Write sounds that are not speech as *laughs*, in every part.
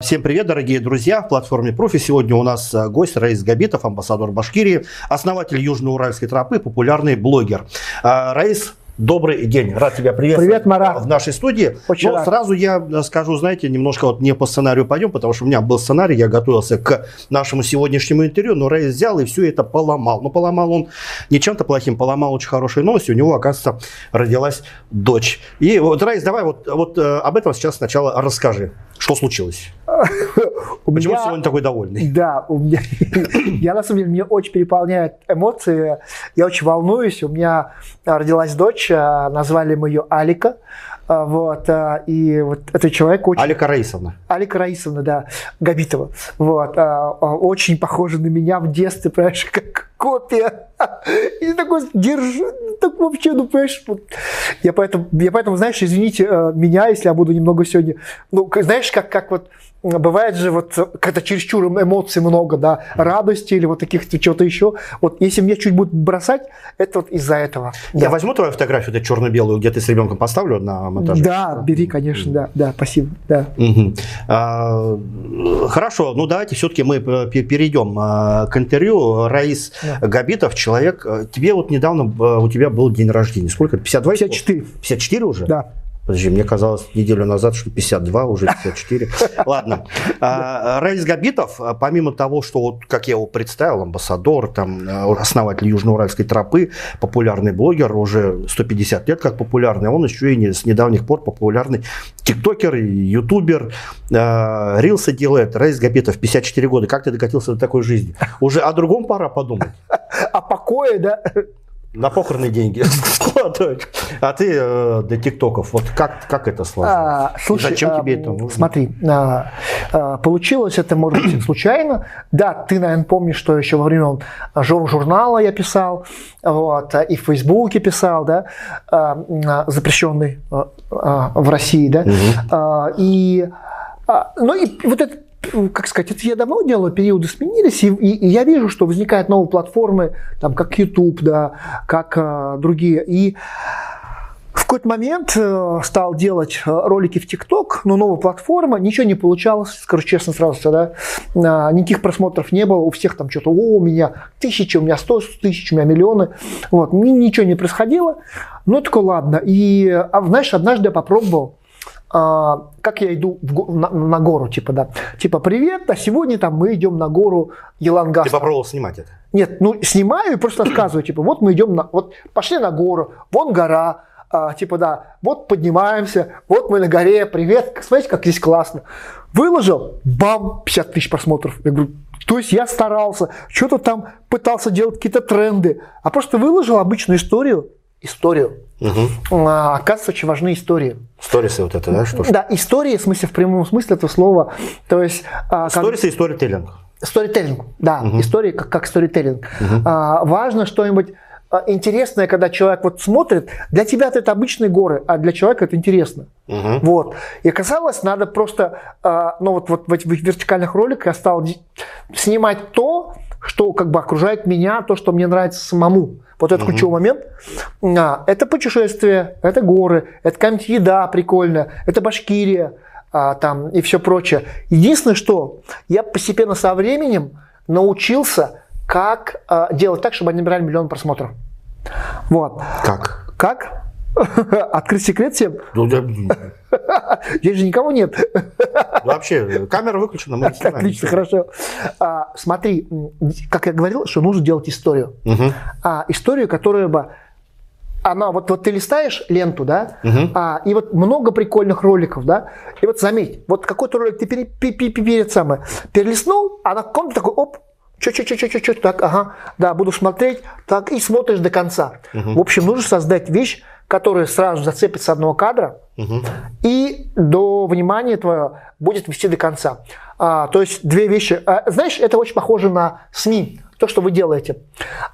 Всем привет, дорогие друзья! В платформе Профи сегодня у нас э, гость Раис Габитов, амбассадор Башкирии, основатель Южноуральской тропы, популярный блогер. А, Раис, Добрый день, рад тебя приветствовать Привет, Марат. в нашей студии. Очень Но рад. сразу я скажу, знаете, немножко вот не по сценарию пойдем, потому что у меня был сценарий, я готовился к нашему сегодняшнему интервью, но Рейс взял и все это поломал. Но поломал он не чем-то плохим, поломал очень хорошей новостью. У него, оказывается, родилась дочь. И вот, Рейс, давай вот, вот э, об этом сейчас сначала расскажи. Что случилось? У Почему меня- сегодня такой довольный? Да, у меня, *laughs* я на самом деле, мне очень переполняют эмоции, я очень волнуюсь, у меня родилась дочь, а, назвали мы ее Алика, вот, а, и вот этот человек очень... Алика Раисовна. Алика Раисовна, да, Габитова, вот, а, а, очень похожа на меня в детстве, понимаешь, *laughs* как копия. И такой, держи, так вообще, ну, понимаешь, вот. я поэтому, я поэтому, знаешь, извините э, меня, если я буду немного сегодня, ну, знаешь, как, как вот бывает же вот когда чересчур эмоций много, да, радости или вот таких чего-то еще, вот если мне чуть будет бросать, это вот из-за этого. Я Да. возьму твою фотографию, эту черно-белую, где ты с ребенком поставлю на монтаже? Да, бери, конечно, да, да, спасибо, да. А, Хорошо, ну давайте все-таки мы пе- перейдем а, к интервью. Раис Да. Габитов, человек, э, тебе вот недавно э, у тебя был день рождения. Сколько? 52? 54, 54 уже? да. Подожди, мне казалось неделю назад, что 52, уже 54. *laughs* Ладно. А, Раис Габитов, а, помимо того, что, вот, как я его представил, амбассадор, там, э, основатель Южноуральской тропы, популярный блогер, уже 150 лет как популярный, он еще и не- с недавних пор популярный тиктокер, ютубер, э, рилсы делает. Раис Габитов, 54 года. Как ты докатился до такой жизни? Уже о другом пора подумать. *laughs* А покое, да, На похороны деньги *laughs* складывать. А ты э, до тиктоков, вот как, как это сложилось? А, слушай, Зачем а, тебе это нужно? Смотри, а, а, получилось это, может быть, случайно. Да, ты, наверное, помнишь, что еще во время жур- журнала я писал, вот, и в Фейсбуке писал, да, а, а, запрещенный а, в России, да. А, И, ну и вот это как сказать, это я давно делаю, периоды сменились, и, и- и я вижу, что возникают новые платформы, там, как YouTube, да, как а, другие. И в какой-то момент э, стал делать э, ролики в ТикТок, но новая платформа, ничего не получалось, скажу честно сразу, да, А, никаких просмотров не было, у всех там что-то, о, у меня тысячи, у меня сто тысяч, у меня миллионы, вот, ни- ничего не происходило, ну, такой, ладно, и, а, знаешь, однажды я попробовал, а, как я иду в на, на гору, типа, да, типа, привет, а сегодня там мы идем на гору Елангас. Ты попробовал снимать это? Нет, ну снимаю и просто рассказываю, типа, вот мы идем на, вот пошли на гору, вон гора, а, типа, да, вот поднимаемся, вот мы на горе, привет, смотрите, как здесь классно. Выложил, бам, 50 тысяч просмотров. Я говорю, то есть я старался, что-то там пытался делать какие-то тренды, а просто выложил обычную историю, историю. Угу. А, оказывается, очень важны истории. Сторисы вот это, да? Что? Да, истории, в смысле, в прямом смысле этого слова. То есть, а, как- Сторисы и сторителлинг. Сторителлинг, да, история как, как сторителлинг. А, важно что-нибудь а, интересное, когда человек вот смотрит. Для тебя это обычные горы, а для человека это интересно. Мгм. Вот. И оказалось, надо просто, ну вот, вот в этих вертикальных роликах я стал снимать то, что как бы окружает меня, то, что мне нравится самому. Вот это ключевой момент. А, это путешествие, это горы, это какая-нибудь еда прикольная, это Башкирия а, там, и все прочее. Единственное, что я постепенно со временем научился, как а, делать так, чтобы они набирали миллион просмотров. Вот. Как? Как? Открыть секрет всем? Ну, да, Здесь же никого нет. Вообще, камера выключена, мы не снимаем. Отлично, хорошо. А, смотри, как я говорил, что нужно делать историю. А, историю, которая бы она вот, вот ты листаешь ленту, да, а, и вот много прикольных роликов, да, и вот заметь, вот какой-то ролик ты пере, пе- пе- пе- перед самое перелистнул, а на каком-то такой, оп, чё чё чё чё чё чё так, ага, да, буду смотреть, так, и смотришь до конца. В общем, нужно создать вещь, которая сразу зацепит с одного кадра, и до внимания твоего будет вести до конца. А, то есть две вещи. А, знаешь, это очень похоже на СМИ, то, что вы делаете.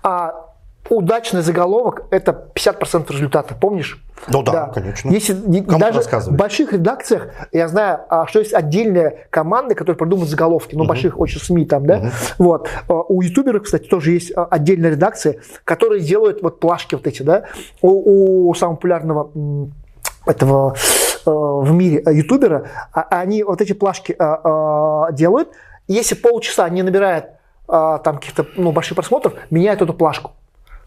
А, удачный заголовок – это 50% результата, помнишь? Ну да, конечно. Если Кому даже в больших редакциях, я знаю, а, что есть отдельные команды, которые придумывают заголовки, ну, больших очень СМИ там, да, вот. А, У ютуберов, кстати, тоже есть а, отдельная редакция, которые делают вот плашки вот эти, да, у, у самого популярного этого в мире э, ютубера, они вот эти плашки делают, если полчаса не набирает там каких-то ну, больших просмотров, меняют эту плашку.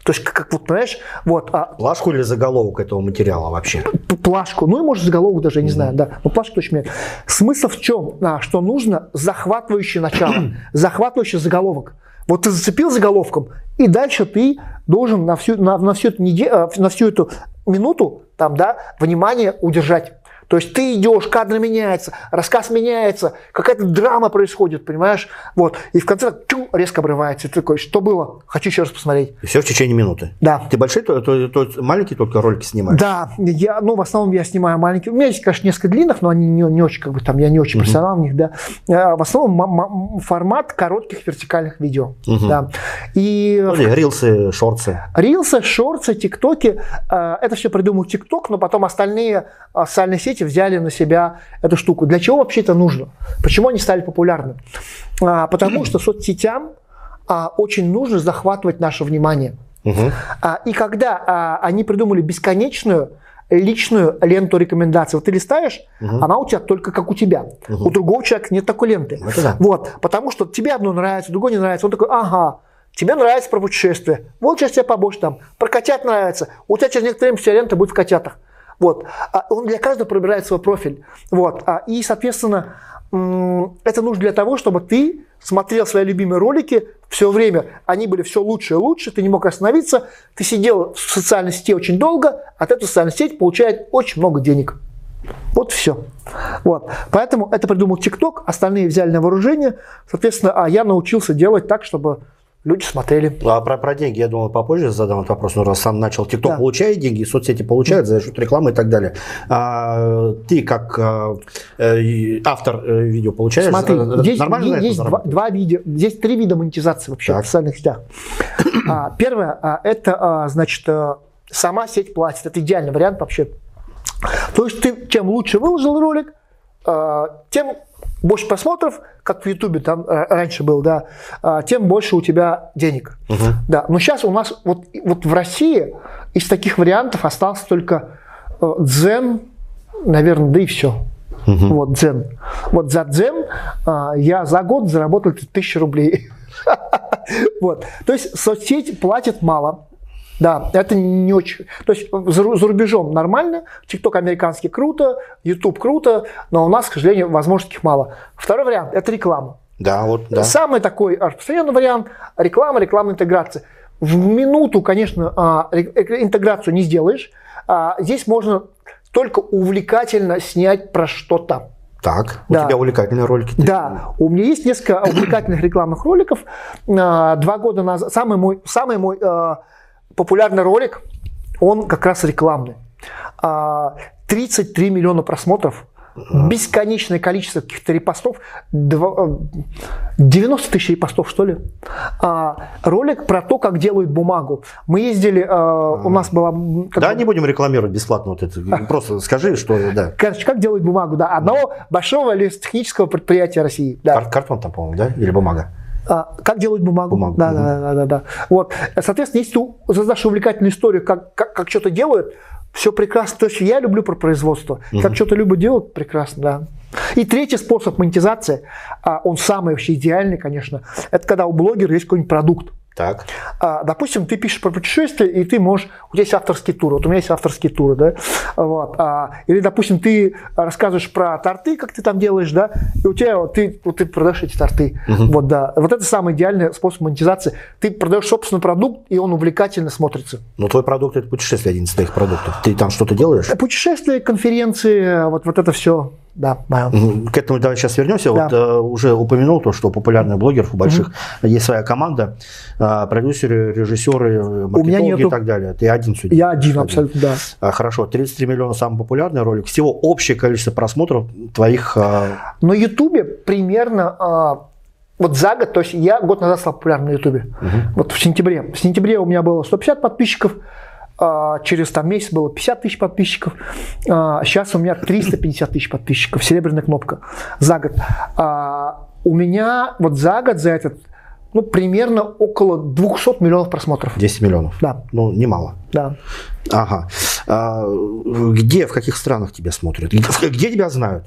То есть, как, как вот, понимаешь, вот... А, плашку или заголовок этого материала вообще? Плашку, ну и может заголовок даже, я не mm-hmm. знаю, да. Но плашку точно нет. Смысл в чем? А, что нужно захватывающее начало, *clears throat* захватывающий заголовок. Вот ты зацепил заголовком, и дальше ты должен на всю, на, на всю, эту, неделю, на всю эту минуту там, да, внимание удержать. То есть ты идешь, кадр меняется, рассказ меняется, какая-то драма происходит, понимаешь? Вот. И в конце чу, резко обрывается. И ты такой, что было? Хочу еще раз посмотреть. И все в течение минуты. Да. Ты большой, то, то, то маленькие только ролики снимаешь? Да. Я, ну, в основном я снимаю маленькие. У меня есть, конечно, несколько длинных, но они не, не очень, как бы там, я не очень профессионал uh-huh. в них, да. А, в основном формат коротких вертикальных видео. Uh-huh. Да. И... Ну, рилсы, шорты. Рилсы, шорты, тиктоки. А, это все придумал тикток, но потом остальные а, социальные сети взяли на себя эту штуку. Для чего вообще это нужно? Почему они стали популярны? А, потому что соцсетям а, очень нужно захватывать наше внимание. Угу. И когда они придумали бесконечную личную ленту рекомендаций. Вот ты листаешь, угу. она у тебя только как у тебя. Угу. У другого человека нет такой ленты. да. Вот, потому что тебе одно нравится, другое не нравится. Он такой, ага, тебе нравится про путешествие. Вот сейчас тебе побольше там. Про котят нравится. У тебя через некоторое время вся лента будет в котятах. Вот. А он для каждого пробирает свой профиль. Вот. А, и, соответственно, это нужно для того, чтобы ты смотрел свои любимые ролики все время. Они были все лучше и лучше, ты не мог остановиться. Ты сидел в социальной сети очень долго, от этой социальной сети получает очень много денег. Вот все. Вот. Поэтому это придумал ТикТок, остальные взяли на вооружение. Соответственно, а я научился делать так, чтобы люди смотрели. А про, про деньги, я думал, попозже задам этот вопрос, но раз сам начал, ТикТок да. получает деньги, соцсети получают за счет рекламы и так далее. А, ты как а, э, автор э, видео получаешь? Смотри, здесь, Нормально есть два, два видео, здесь три вида монетизации вообще так. в социальных сетях. А, первое, а, это, а, значит, э, сама сеть платит, это идеальный вариант вообще. То есть ты чем лучше выложил ролик, а, тем больше просмотров, как в Ютубе там э, раньше был, да, а, тем больше у тебя денег. Угу. Да, но сейчас у нас вот, вот в России из таких вариантов остался только э, Дзен, наверное, да и все. Угу. Вот Дзен. Вот за Дзен а, я за год заработал тысячу рублей. *laughs* Вот. То есть соцсеть платит мало. Да, это не очень... То есть за, рубежом нормально, ТикТок американский круто, YouTube круто, но у нас, к сожалению, возможностей мало. Второй вариант – это реклама. Да, вот, да. Самый такой распространенный вариант – реклама, рекламная интеграция. В минуту, конечно, а, интеграцию не сделаешь. А, здесь можно только увлекательно снять про что-то. Так, у да. тебя увлекательные ролики. Да, у меня есть несколько увлекательных рекламных роликов. А, два года назад, самый мой, самый мой популярный ролик, он как раз рекламный. 33 а, миллиона просмотров, бесконечное количество каких-то репостов, 90 тысяч репостов, что ли. А, ролик про то, как делают бумагу. Мы ездили, а, у нас была... Да, не будем рекламировать бесплатно вот это. *laughs* Просто скажи, что... Да. Короче, как делают бумагу, да. Одного большого технического предприятия России. Да. Картон там, по-моему, да? Или бумага? А, как делают бумагу. бумагу. Да, да, да, да, да. Вот. Соответственно, если ты создашь увлекательную историю, как, как, как что-то делают, все прекрасно. То есть я люблю про производство. Угу. Как что-то любят делать, прекрасно, да. И третий способ монетизации, а, он самый вообще идеальный, конечно, это когда у блогера есть какой-нибудь продукт. Так. А, допустим, ты пишешь про путешествие, и ты можешь, у тебя есть авторские туры, вот у меня есть авторские туры, да, вот, а, или, допустим, ты рассказываешь про торты, как ты там делаешь, да, и у тебя, вот, ты, вот, ты продаешь эти торты, угу. вот, да, вот это самый идеальный способ монетизации. Ты продаешь собственный продукт, и он увлекательно смотрится. Но твой продукт – это путешествие, один из твоих продуктов. Ты там что-то делаешь? Путешествия, конференции, вот, вот это все да. К этому давай сейчас вернемся. Да. Вот э, уже упомянул то, что у популярных блогеров, у больших, угу. есть своя команда, э, продюсеры, режиссеры, маркетологи нету... и так далее. Ты один судья. Я один, один. абсолютно, да. А, хорошо, 33 миллиона самый популярный ролик. Всего общее количество просмотров твоих... Э... На Ютубе примерно... Э, вот за год, то есть я год назад стал популярным на Ютубе. Угу. Вот в сентябре. В сентябре у меня было 150 подписчиков, а, через там месяц было 50 тысяч подписчиков, сейчас а, у меня 350 тысяч подписчиков, серебряная кнопка за год. А, у меня вот за год, за этот ну, примерно около 200 миллионов просмотров. 10 миллионов? Да. Ну, немало. Да. Ага. А, где, в каких странах тебя смотрят? Где тебя знают?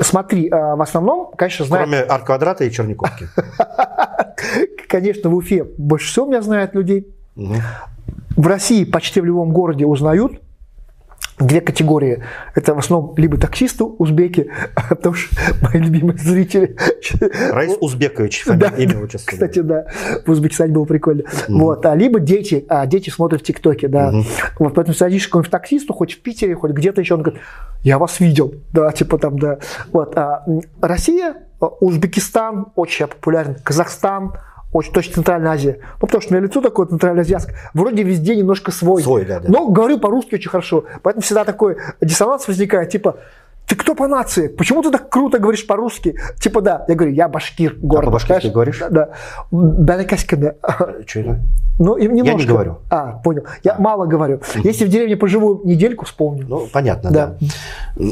Смотри, а, в основном, конечно, знают... Кроме арт-квадрата и Черниковки. *laughs* Конечно, в Уфе больше всего меня знают людей. В России почти в любом городе узнают две категории. Это в основном либо таксисты узбеки, *laughs* потому что мои любимые зрители. Раис Узбекович, фамилия, да, имя, отчество. Кстати, да, в Узбекистане было прикольно. Mm-hmm. Вот, а либо дети, а дети смотрят в ТикТоке, да. Mm-hmm. Вот, поэтому садишься к какому-нибудь таксисту, хоть в Питере, хоть где-то еще, он говорит, я вас видел, *laughs* да, типа там, да. Вот, а Россия, Узбекистан очень популярен, Казахстан, очень точно Центральная Азия. Ну, потому что у меня лицо такое центральноазиатское. Вроде везде немножко свой. Свой, да, да. Но говорю по-русски очень хорошо. Поэтому всегда такой диссонанс возникает, типа, ты кто по нации? Почему ты так круто говоришь по-русски? Типа, да. Я говорю, я башкир. Город, а по-башкирски говоришь? Да. да. Балакаскина. *laughs* Что это? Ну, немножко. Я не говорю. А, понял. Я а. мало говорю. Если в деревне поживу недельку, вспомню. Ну, понятно, да. да.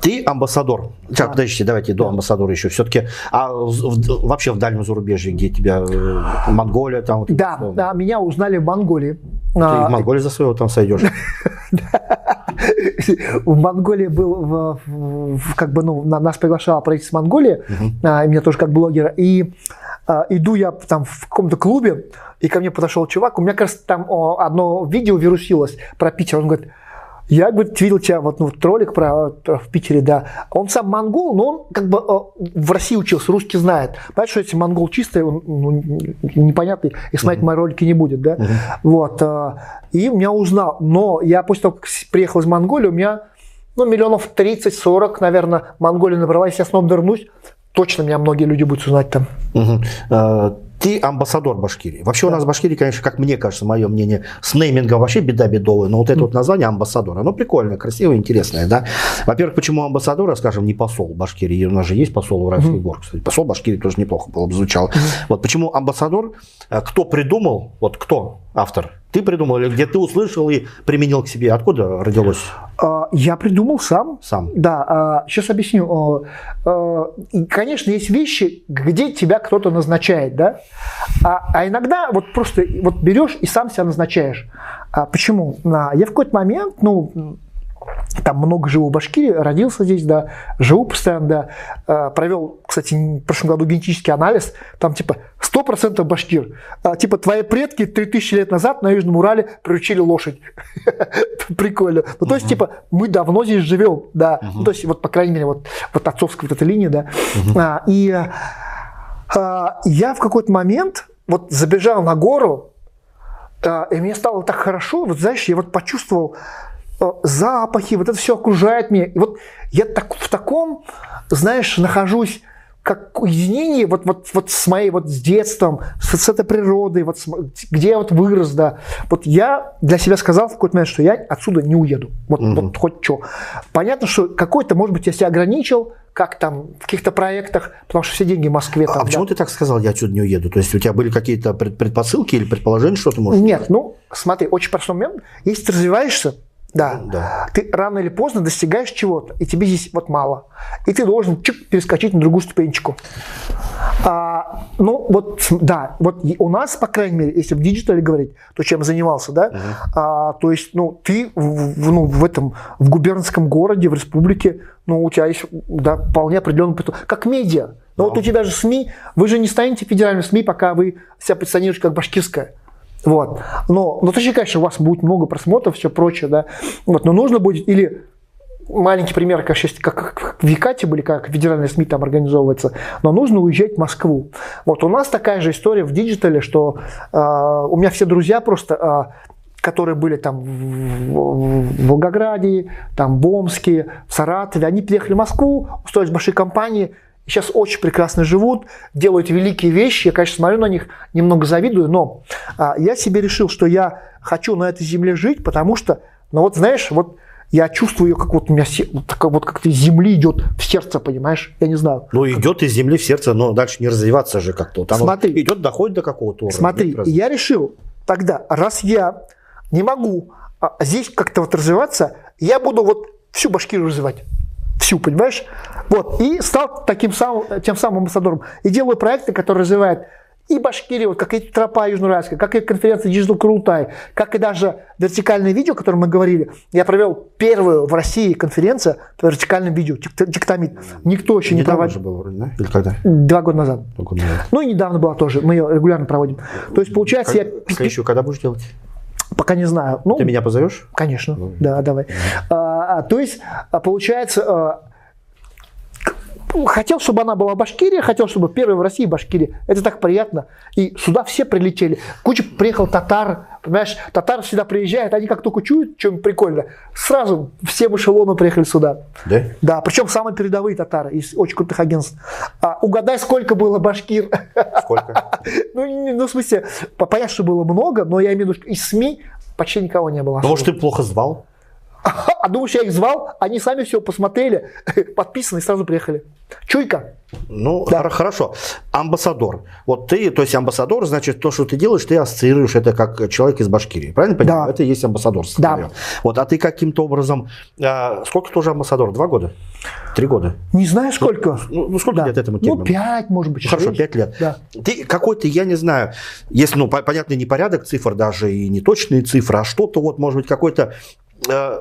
Ты амбассадор. Сейчас, да. подождите, давайте до амбассадора еще. Все-таки, а в, вообще в дальнем зарубежье, где тебя, э, Монголия там? Вот, да, да, меня узнали в Монголии. Ты а, в Монголии за своего там сойдешь. В *laughs* Монголии был, как бы, ну, нас приглашало правительство Монголии, а, меня тоже как блогера, и а, иду я там в каком-то клубе, и ко мне подошел чувак, у меня, кажется, там одно видео вирусилось про Питер, он говорит, я, говорит, видел тебя, вот ну, ролик про, в Питере, да. Он сам монгол, но он как бы э, в России учился, русский знает. Понимаешь, что если монгол чистый, он ну, непонятный, и смотреть uh-huh. мои ролики не будет, да. Uh-huh. Вот. Э, и меня узнал. Но я после того, как приехал из Монголии, у меня ну, миллионов 30-40, наверное, Монголия набрала. Если я снова вернусь, точно меня многие люди будут узнать там. Uh-huh ты амбассадор Башкирии. Вообще да. у нас в Башкирии, конечно, как мне кажется, мое мнение, с неймингом вообще беда бедовая, но вот это вот название амбассадор, оно прикольное, красивое, интересное, да. Во-первых, почему амбассадор, скажем, не посол Башкирии, у нас же есть посол Уральских mm-hmm. гор, кстати, посол Башкирии тоже неплохо было бы звучало. Mm-hmm. Вот почему амбассадор, э, кто придумал, вот кто автор, ты придумал или где ты услышал и применил к себе, откуда родилось? А, я придумал сам. Сам. Да, сейчас а, объясню. Конечно, есть вещи, где тебя кто-то назначает, да, а, а иногда вот просто вот берешь и сам себя назначаешь. А почему? Я в какой-то момент, ну, там много живу в Башкирии, родился здесь, да, живу постоянно, да. А, провел, кстати, в прошлом году генетический анализ, там типа 100% башкир. А, типа твои предки 3000 лет назад на Южном Урале приручили лошадь. *laughs* Прикольно. Ну, то есть, типа, мы давно здесь живем, да. Ну, то есть, вот, по крайней мере, вот, вот отцовская вот эта линия, да. А, и я в какой-то момент вот забежал на гору, и мне стало так хорошо, вот знаешь, я вот почувствовал, Э, запахи, вот это все окружает меня. И вот я так, в таком, знаешь, нахожусь как уединение вот, вот, вот с моей вот с детством, с, с этой природой, вот с, где я вот вырос, да. Вот я для себя сказал в какой-то момент, что я отсюда не уеду. Вот, mm вот хоть что. Понятно, что какой-то, может быть, я себя ограничил, как там в каких-то проектах, потому что все деньги в Москве. А там, а почему ты так сказал, я отсюда не уеду? То есть у тебя были какие-то предпосылки или предположения, что ты можешь? Нет, ну смотри, очень простой момент. Если ты развиваешься, да. да. Ты рано или поздно достигаешь чего-то, и тебе здесь вот мало. И ты должен чик, перескочить на другую ступенечку. А, ну, вот, да, вот у нас, по крайней мере, если в диджитале говорить, то чем занимался, да, э а, то есть, ну, ты в, ну, в этом, в губернском городе, в республике, ну, у тебя есть, да, вполне определенный, как медиа. Но но. вот у тебя же СМИ, вы же не станете федеральным СМИ, пока вы себя позиционируете как башкирская. Вот. Но, но точно, конечно, у вас будет много просмотров, все прочее, да. Вот. Но нужно будет или маленький пример, как, как в Екате были, как федеральные СМИ там организовывается, но нужно уезжать в Москву. Вот у нас такая же история в диджитале, что э, у меня все друзья просто, э, которые были там в Волгограде, там в Омске, в Саратове, они приехали в Москву, устроились большие компании, сейчас очень прекрасно живут, делают великие вещи. Я, конечно, смотрю на них, немного завидую, но а, я себе решил, что я хочу на этой земле жить, потому что, ну вот знаешь, вот я чувствую ее, как вот у меня вот, вот как-то из земли идет в сердце, понимаешь? Я не знаю. Ну, идет из земли в сердце, но дальше не развиваться же как-то. Вот Смотри. идет, доходит до какого-то уровня. Смотри, я решил тогда, раз я не могу а, здесь как-то вот развиваться, я буду вот всю Башкирию развивать. Всю, понимаешь? Вот, и стал таким самым, тем самым амбассадором. И делаю проекты, которые развивают и Башкирия, вот как и тропа Южноуральская, как и конференция Digital Крутай, как и даже вертикальное видео, о котором мы говорили. Я провел первую в России конференцию по вертикальному видео, тектомит. Никто еще не проводил. было вроде, да? Или когда? Два года назад. Два года назад. Ну и недавно была тоже, мы ее регулярно проводим. То есть получается Как- я... Следующую когда будешь делать? Пока не знаю. Ну, Ты меня позовешь? Конечно, Ну, да, давай. А, а, то есть, а, получается, а, хотел, чтобы она была в Башкирии, хотел, чтобы первая в России Башкирия. Это так приятно. И сюда все прилетели. Куча приехал татар, понимаешь, татары сюда приезжают, они как только чуют, чем прикольно, сразу все в эшелону приехали сюда. Да? Да, причем самые передовые татары из очень крутых агентств. А, угадай, сколько было башкир? Сколько? *laughs* Ну, ну, в смысле, по- понятно, что было много, но я имею в виду, что из СМИ почти никого не было. Ну, может, ты плохо звал? *laughs* А думаешь, я их звал, они сами все посмотрели, *laughs* подписаны и сразу приехали. Чуйка. Ну, хор- хорошо. Амбассадор. Вот ты, то есть амбассадор, значит, то, что ты делаешь, ты ассоциируешь это как человек из Башкирии. Правильно понимаю? Да. Это и есть амбассадорство. Да. твое. Вот, а ты каким-то образом... а, сколько ты уже амбассадор? Два года? Три года? Не знаю сколько. Ну, ну, сколько Да. лет этому Ну, термину? пять, может быть, Ну, Хорошо, шесть. пять лет. Да. Ты какой-то, я не знаю, если, ну, по- понятно, не порядок цифр даже и не точные цифры, а что-то вот, может быть, какой-то э,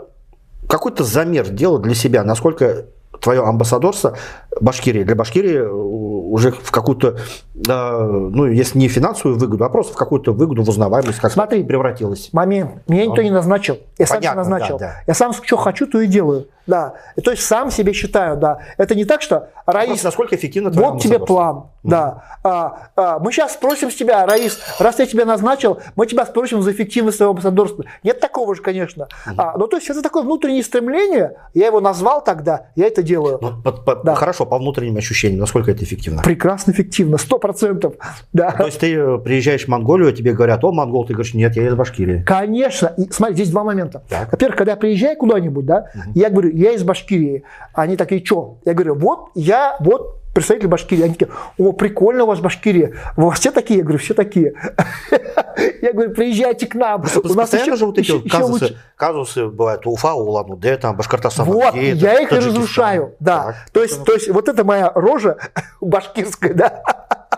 какой-то замер делать для себя, насколько твое амбассадорство Башкирии, для Башкирии э, уже в какую-то, ну, если не финансовую выгоду, а просто в какую-то выгоду, в узнаваемость, как Смотри. превратилась. Момент. Меня никто не назначил. Я сам Понятно, назначил. да, да. Я сам что хочу, то и делаю. Да. То есть сам себе считаю, да. Это не так, что Раис, насколько эффективно вот тебе план. Да. А, а, мы сейчас спросим с тебя, Раис, раз я тебя назначил, мы тебя спросим за эффективность своего амбассадорства. Нет такого же, конечно. А, ну, то есть это такое внутреннее стремление. Я его назвал тогда, я это делаю. Ну, по- по- Да. Хорошо, по внутренним ощущениям, насколько это эффективно? Прекрасно эффективно, сто процентов. Да. То есть ты э, приезжаешь в Монголию, тебе говорят, о, монгол, ты говоришь, нет, я из Башкирии. Конечно. И, смотри, здесь два момента. Так. Во-первых, когда я приезжаю куда-нибудь, да, я говорю, я из Башкирии. Они такие, что? Я говорю, вот я, вот представитель Башкирии. Они такие, о, прикольно у вас Башкирия. У вас все такие? Я говорю, все такие. *laughs* Я говорю, приезжайте к нам. У нас еще- же вот эти казусы, казусы бывают Уфа, Улан-Удэ, там, Башкортостан. Вот, я их и разрушаю, да. То есть, то есть вот это моя рожа *laughs* башкирская, да.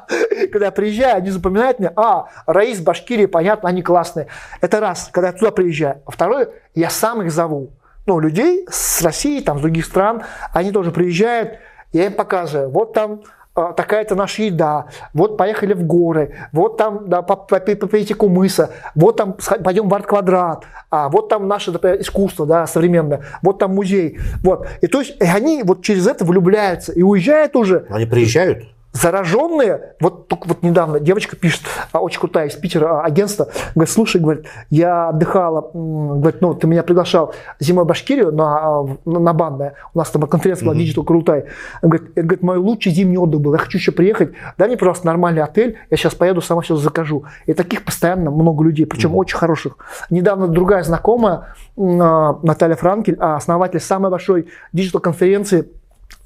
*laughs* Когда я приезжаю, они запоминают меня, а, Раис Башкирии, понятно, они классные. Это раз, когда я туда приезжаю. Второе, я сам их зову. Ну, людей с России, там, с других стран, они тоже приезжают, я им показываю, вот там а, такая-то наша еда, вот поехали в горы, вот там да, по- по- по- попейте кумыса, вот там пойдем в арт-квадрат, а вот там наше например, искусство да, современное, вот там музей. Вот. И то есть и они вот через это влюбляются и уезжают уже Они приезжают? Зараженные, вот только вот недавно девочка пишет, а, очень крутая из Питера а, агентство, говорит, слушай, говорит, я отдыхала, говорит, ну, ты меня приглашал зимой в Башкирию на, на, на банное, у нас там конференция была Digital Крутай, говорит, говорит, мой лучший зимний отдых был, я хочу еще приехать, дай мне, пожалуйста, нормальный отель, я сейчас поеду, сама все закажу. И таких постоянно много людей, причем очень хороших. Недавно другая знакомая, а, Наталья Франкель, основатель самой большой digital-конференции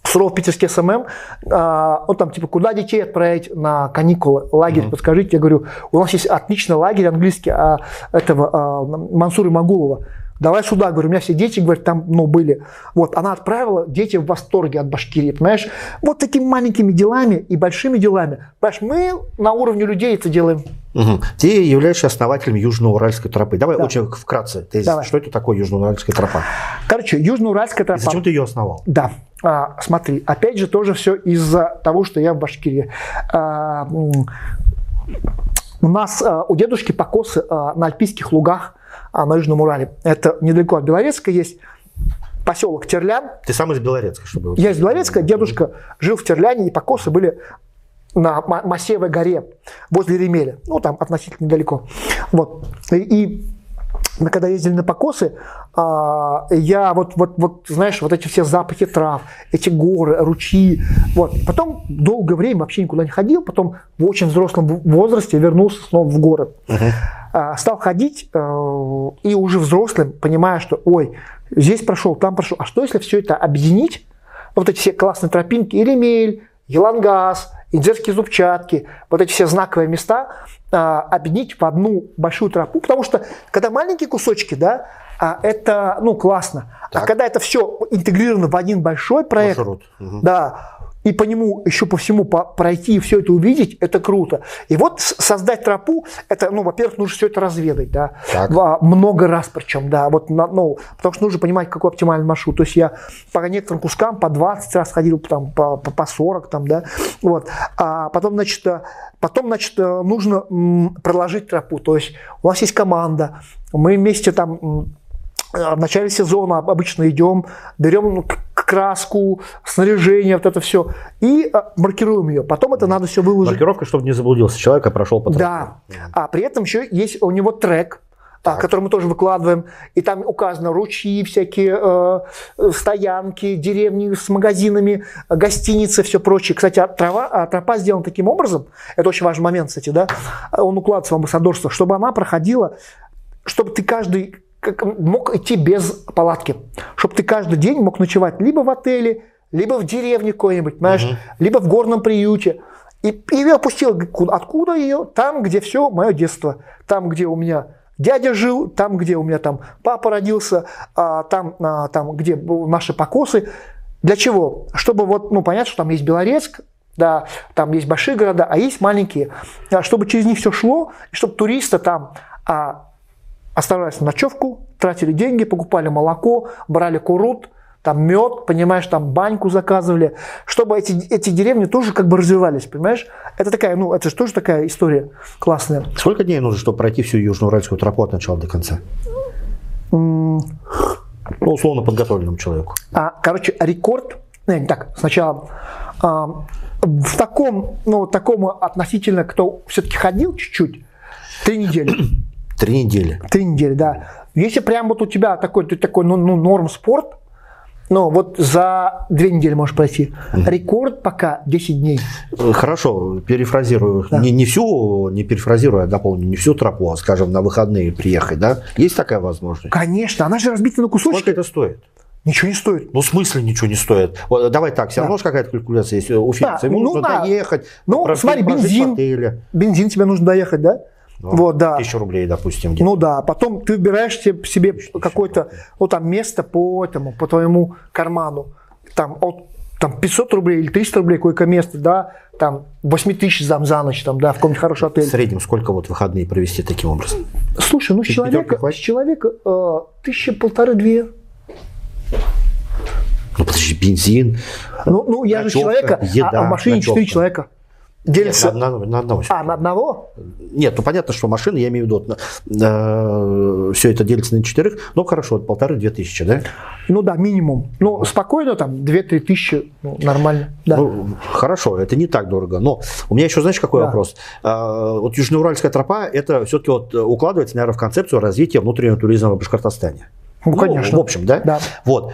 Суровый питерский SMM, а, он там типа, куда детей отправить на каникулы, лагерь, подскажите. Я говорю, у нас есть отличный лагерь английский а, этого а, Мансура Магулова. Давай сюда, говорю, у меня все дети, говорят, там, ну, были. Вот, она отправила, дети в восторге от Башкирии, понимаешь? Вот такими маленькими делами и большими делами. Понимаешь, мы на уровне людей это делаем. Мгм. Ты являешься основателем Южно-Уральской тропы. Давай Да. очень вкратце. Ты- Давай. Что это такое Южно-Уральская тропа? Короче, Южно-Уральская И тропа. зачем ты ее основал? Да. А, смотри, опять же, тоже все из-за того, что я в Башкирии. А, у нас, а, у дедушки покосы а, на Альпийских лугах а, на Южном Урале. Это недалеко от Белорецка есть поселок Терлян. Ты сам из Белорецка, чтобы... Я из Белорецка, дедушка жил в Терляне, и покосы были на Ма- Масевой горе, возле Ремеля. Ну, там относительно недалеко. Вот. И, и мы когда ездили на покосы, а, я вот, вот, вот, знаешь, вот эти все запахи трав, эти горы, ручьи, вот. Потом долгое время вообще никуда не ходил, потом в очень взрослом возрасте вернулся снова в город. А, Стал ходить э, и уже взрослым, понимая, что, ой, здесь прошел, там прошел. А что если все это объединить? Вот эти все классные тропинки, Иремель, Елангаз, Индерские зубчатки, вот эти все знаковые места а, объединить в одну большую тропу, потому что когда маленькие кусочки, да, а, это, ну, классно. Так. А когда это все интегрировано в один большой проект, Маршрут. Мгм. да, и по нему еще по всему по- пройти и все это увидеть, это круто. И вот создать тропу, это, ну, во-первых, нужно все это разведать, да, Так. Много раз причем, да, вот, на- ну, потому что нужно понимать, какой оптимальный маршрут. То есть я по некоторым кускам по 20 раз ходил, там, по, по, по 40, там, да, вот. А потом, значит, э, потом, значит, э, нужно проложить тропу. То есть у нас есть команда, мы вместе там в начале сезона об- обычно идем, берем краску, снаряжение, вот это все, и э, маркируем ее. Потом это надо все выложить. Маркировка, чтобы не заблудился человек, а прошел по тропе. Да. А при этом еще есть у него трек, а, который мы тоже выкладываем, и там указано ручьи всякие, э, стоянки, деревни с магазинами, э, гостиницы, все прочее. Кстати, а трава, а тропа сделана таким образом, это очень важный момент, кстати, да, он укладывается в амбассадорство, чтобы она проходила, чтобы ты каждый как, мог идти без палатки, чтобы ты каждый день мог ночевать либо в отеле, либо в деревне какой-нибудь, понимаешь, либо в горном приюте. И, и я опустил, ку- откуда ее? Там, где все мое детство. Там, где у меня дядя жил, там, где у меня там папа родился, а, там, а, там, где наши покосы. Для чего? Чтобы вот, ну, понять, что там есть Белорецк, да, там есть большие города, а есть маленькие. А чтобы через них все шло, и чтобы туристы там а, оставались на ночевку, тратили деньги, покупали молоко, брали курут, там мед, понимаешь, там баньку заказывали, чтобы эти, эти деревни тоже как бы развивались, понимаешь? Это такая, ну, это же тоже такая история классная. Сколько дней нужно, чтобы пройти всю Южноуральскую тропу от начала до конца? Ну, условно подготовленному человеку. А, короче, рекорд, не, не так, сначала а, в таком, ну, такому относительно, кто все-таки ходил чуть-чуть, три недели. *clears throat* Три недели. Три недели, да. Если прям вот у тебя такой, такой, ну, ну норм спорт, ну, вот за две недели можешь пройти. Рекорд пока 10 дней. Э, Хорошо, перефразирую. Не, не всю, не перефразирую, а дополню, не всю тропу, а, скажем, на выходные приехать, да? Есть такая возможность? Конечно, она же разбита на Сколько кусочки. это стоит? Ничего не стоит. Ну, в смысле ничего не стоит? Вот, давай так, все Да. равно же какая-то калькуляция есть у Феликса. Да, Ему ну нужно да. доехать, Ну, смотри, бензин. Бензин тебе нужно доехать, да? Ну, вот, да. Тысячу рублей, допустим. где-то. Ну да, потом ты выбираешь себе, себе какое-то ну, там, место по этому, по твоему карману. Там, от, там 500 рублей или 300 рублей какое-то место, да, там 8 тысяч за, за ночь, там, да, в каком-нибудь хороший В отель. среднем сколько вот выходные провести таким образом? Слушай, ну с человека, с человека э, тысяча полторы-две. Ну, подожди, бензин. Ну, ну я же Ночевка, человека, а- еда, а, в машине ночевка. человека. Нет, Делится. на, одного- на одного. А, на одного? Нет, ну понятно, что машина, я имею в виду, все это делится на четырех, ну хорошо, вот полторы-две тысячи, да? Ну да, минимум. Ну, спокойно, там, 2-3 тысячи, ну, нормально. Да. Ну, хорошо, это не так дорого. Но у меня еще, знаешь, какой Да. вопрос? А, вот Южноуральская тропа, это все-таки вот укладывается, наверное, в концепцию развития внутреннего туризма в Башкортостане. Ну, конечно. В общем, да? Да. Вот.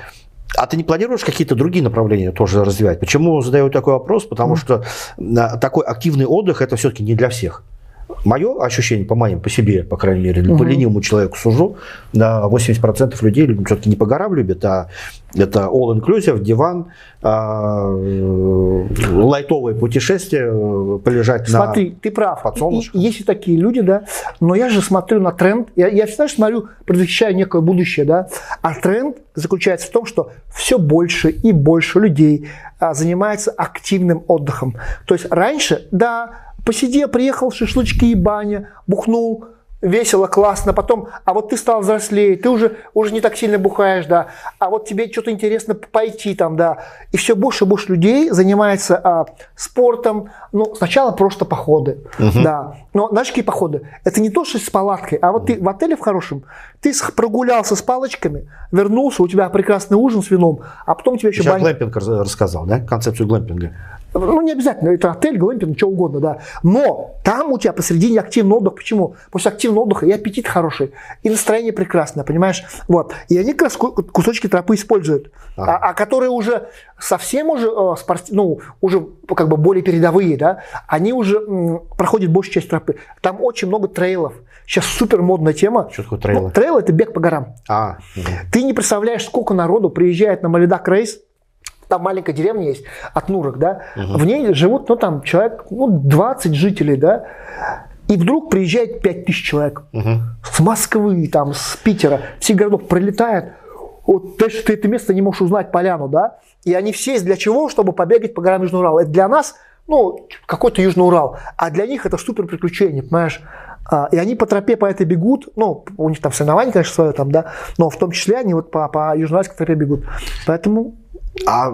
А ты не планируешь какие-то другие направления тоже развивать? Почему задаю такой вопрос? Потому что а, такой активный отдых это все-таки не для всех. Мое ощущение, по моим, по себе, по крайней мере, по ленивому человеку сужу, на 80% людей все-таки не по горам любят, а это all-inclusive, диван, а, лайтовые путешествия, э, полежать Смотри, ты прав. под солнышком. И- Есть и такие люди, да. Но я же смотрю на тренд. Я, я всегда смотрю, предвещаю некое будущее, да. А тренд заключается в том, что все больше и больше людей а, занимается активным отдыхом. То есть раньше, да, посидел, приехал, шашлычки и баня, бухнул, весело, классно, потом, а вот ты стал взрослее, ты уже, уже не так сильно бухаешь, да, а вот тебе что-то интересно пойти там, да, и все больше и больше людей занимается а, спортом, ну, сначала просто походы, да, но знаешь, какие походы? Это не то, что с палаткой, а вот ты в отеле в хорошем, ты прогулялся с палочками, вернулся, у тебя прекрасный ужин с вином, а потом тебе еще Сейчас баня. глэмпинг рассказал, да? Концепцию глэмпинга. Ну, не обязательно, это отель, глэмпинг, что угодно, да. Но там у тебя посередине активный отдых. Почему? После активного отдыха и аппетит хороший, и настроение прекрасное, понимаешь? Вот. И они как раз ку- кусочки тропы используют. Ага. А, а которые уже совсем уже, э, спорт- ну, уже как бы более передовые, да, они уже м, проходят большую часть тропы. Там очень много трейлов. Сейчас супер модная тема. Что такое трейлы? Ну, трейл – это бег по горам. А. Ты не представляешь, сколько народу приезжает на Малидак рейс. Там маленькая деревня есть, от Нурок, да. В ней живут, ну, там, человек, ну, 20 жителей, да. И вдруг приезжает 5000 человек Мгм. с Москвы, там, с Питера, всех городов прилетает. Вот ты, ты это место не можешь узнать, поляну, да? И они все есть для чего? Чтобы побегать по горам Южного Урала. Это для нас, ну, какой-то Южный Урал. А для них это супер приключение, понимаешь? А, И они по тропе по этой бегут, ну, у них там соревнования, конечно, свое там, да, но в том числе они вот по, по Южноуральской тропе бегут. Поэтому А,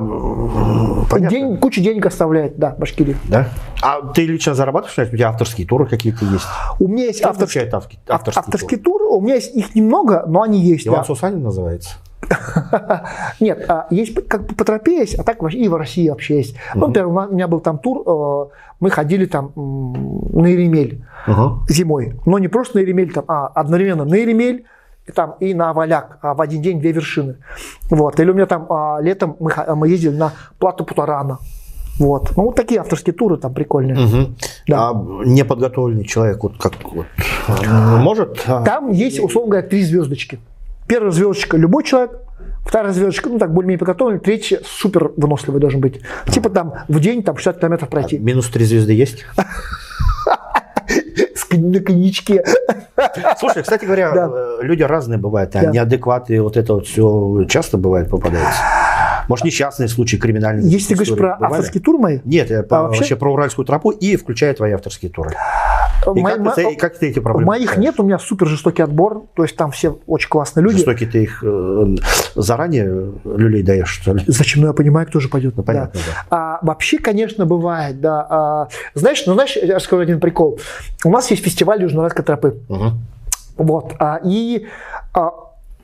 понятно. день, кучу денег оставляет, да, Башкирия. Да? А ты лично зарабатываешь? У тебя авторские туры какие-то есть? У меня есть авторский, означает авторский, ав- авторский, авторский тур, у меня есть их немного, но они есть, Иван да. Сусанин называется? *laughs* Нет, а, есть как бы по тропе есть, а так и в России вообще есть. Ну, например, у меня был там тур, э, мы ходили там на Еремель зимой. Но не просто на Еремель, там, а одновременно на Еремель и, там, и на Валяк, а в один день две вершины. Вот. Или у меня там а, летом мы, мы ездили на плату Путарана. Вот. Ну, вот такие авторские туры там прикольные. Мгм. Да. А неподготовленный человек вот как вот, а, может? а, Там есть, условно говоря, три звездочки. Первая звездочка – любой человек. Вторая звездочка, ну так, более-менее подготовленный. Третья – супер выносливый должен быть. Типа там в день там 60 километров пройти. Минус три звезды есть? *laughs* На коньячке. Слушай, кстати говоря, Да. э, люди разные бывают, а Да. неадекваты, вот это вот все часто бывает попадается. Может, несчастные случаи, криминальные Если ты говоришь про бывали? авторские туры мои, Нет, я по- А вообще? вообще? про уральскую тропу и включая твои авторские туры. И мои- как, ты, мо- и как ты эти проблемы моих решаешь? нет, у меня супер жестокий отбор. То есть там все очень классные люди. Жестокий ты их э, заранее люлей даешь, что ли? Зачем? Ну, я понимаю, кто же пойдет. Ну, понятно, да. А, вообще, конечно, бывает, да. А, знаешь, ну, знаешь, я расскажу один прикол. У нас есть фестиваль Южноуральской тропы. Мгм. Вот. а, и а,